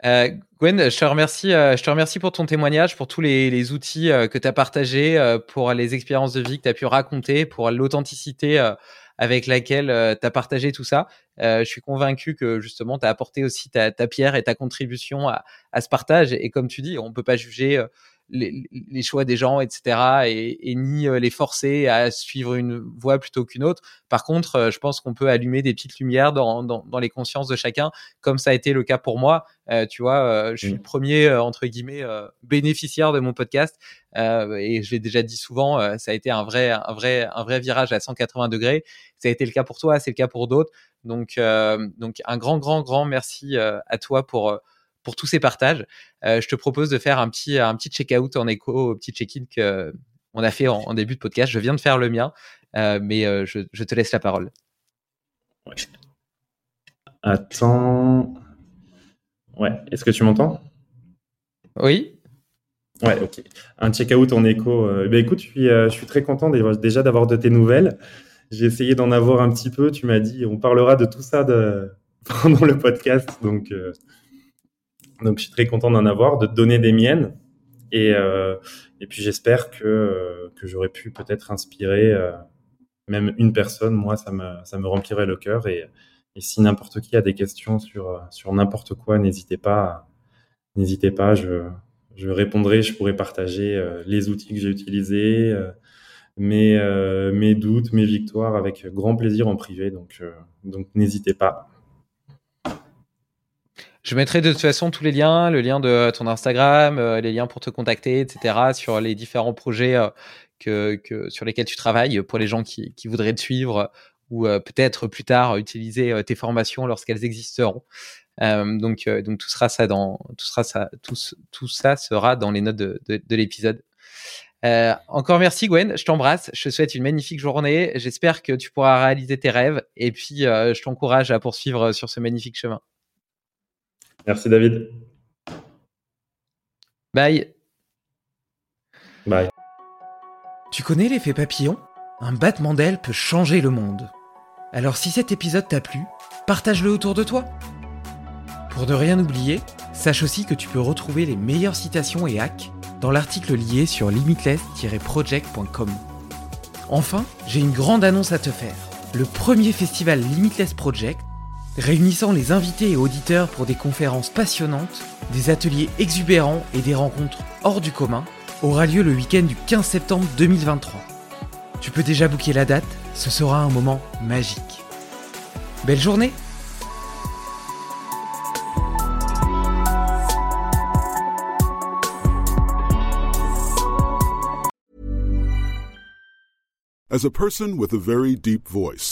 Euh, Gwen, je te, remercie, je te remercie pour ton témoignage, pour tous les, outils que tu as partagés, pour les expériences de vie que tu as pu raconter, pour l'authenticité avec laquelle euh, tu as partagé tout ça. Euh, je suis convaincu que justement, tu as apporté aussi ta, pierre et ta contribution à, ce partage. Et comme tu dis, on peut pas juger euh, les, les, choix des gens, etc., et, et, ni les forcer à suivre une voie plutôt qu'une autre. Par contre, je pense qu'on peut allumer des petites lumières dans, dans, dans, les consciences de chacun, comme ça a été le cas pour moi. Euh, tu vois, je suis mmh. le premier entre guillemets bénéficiaire de mon podcast, et je l'ai déjà dit souvent, ça a été un vrai, un vrai, un vrai virage à 180 degrés. Ça a été le cas pour toi, c'est le cas pour d'autres. Donc, donc un grand, grand, grand merci à toi pour pour tous ces partages. Euh, je te propose de faire un petit, un petit check-out en écho au petit check-in que on a fait en, début de podcast. Je viens de faire le mien, euh, mais euh, je, je, te laisse la parole. Attends. Ouais, est-ce que tu m'entends? Oui. Ouais, ok. Un check-out en écho. ben écoute, je suis, je suis très content déjà d'avoir de tes nouvelles. J'ai essayé d'en avoir un petit peu. Tu m'as dit, on parlera de tout ça de... pendant le podcast. Donc, donc, je suis très content d'en avoir, de donner des miennes. Et, euh, et puis, j'espère que, que j'aurais pu peut-être inspirer, euh, même une personne, moi, ça me, ça me remplirait le cœur. Et, et si n'importe qui a des questions sur, sur n'importe quoi, n'hésitez pas. N'hésitez pas, je, je répondrai, je pourrais partager euh, les outils que j'ai utilisés, euh, mes, euh, mes doutes, mes victoires avec grand plaisir en privé. Donc, donc n'hésitez pas. Je mettrai de toute façon tous les liens, le lien de ton Instagram, les liens pour te contacter, etc., sur les différents projets que, que, sur lesquels tu travailles pour les gens qui, voudraient te suivre ou peut-être plus tard utiliser tes formations lorsqu'elles existeront. Euh, donc, euh, donc tout sera ça dans tout sera ça tout, tout ça sera dans les notes de, de, l'épisode. Euh, encore merci Gwen, je t'embrasse, je te souhaite une magnifique journée. J'espère que tu pourras réaliser tes rêves et puis je t'encourage à poursuivre sur ce magnifique chemin. Merci David. Bye. Bye. Tu connais l'effet papillon? Un battement d'aile peut changer le monde. Alors si cet épisode t'a plu, partage-le autour de toi. Pour ne rien oublier, sache aussi que tu peux retrouver les meilleures citations et hacks dans l'article lié sur limitless-project.com. Enfin, j'ai une grande annonce à te faire. Le premier festival Limitless Project, réunissant les invités et auditeurs pour des conférences passionnantes, des ateliers exubérants et des rencontres hors du commun, aura lieu le week-end du 15 septembre 2023. Tu peux déjà booker la date, ce sera un moment magique. Belle journée As a person with a very deep voice,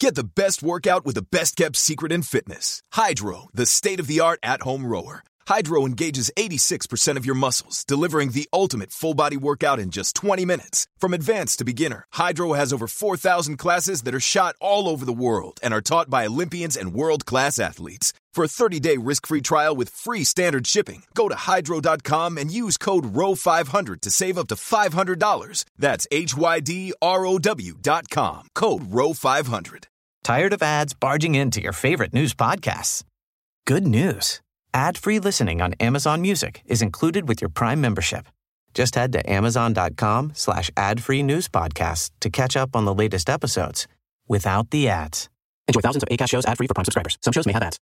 Get the best workout with the best kept secret in fitness. Hydro, the state of the art at home rower. Hydro engages 86% of your muscles, delivering the ultimate full body workout in just 20 minutes. From advanced to beginner, Hydro has over 4,000 classes that are shot all over the world and are taught by Olympians and world class athletes. For a 30 day risk free trial with free standard shipping, go to hydro.com and use code ROW500 to save up to $500. That's H Y D R O W.com. Code ROW500. Tired of ads barging into your favorite news podcasts? Good news. Ad-free listening on Amazon Music is included with your Prime membership. Just head to amazon.com slash ad-free news podcasts to catch up on the latest episodes without the ads. Enjoy thousands of ACAST shows ad-free for Prime subscribers. Some shows may have ads.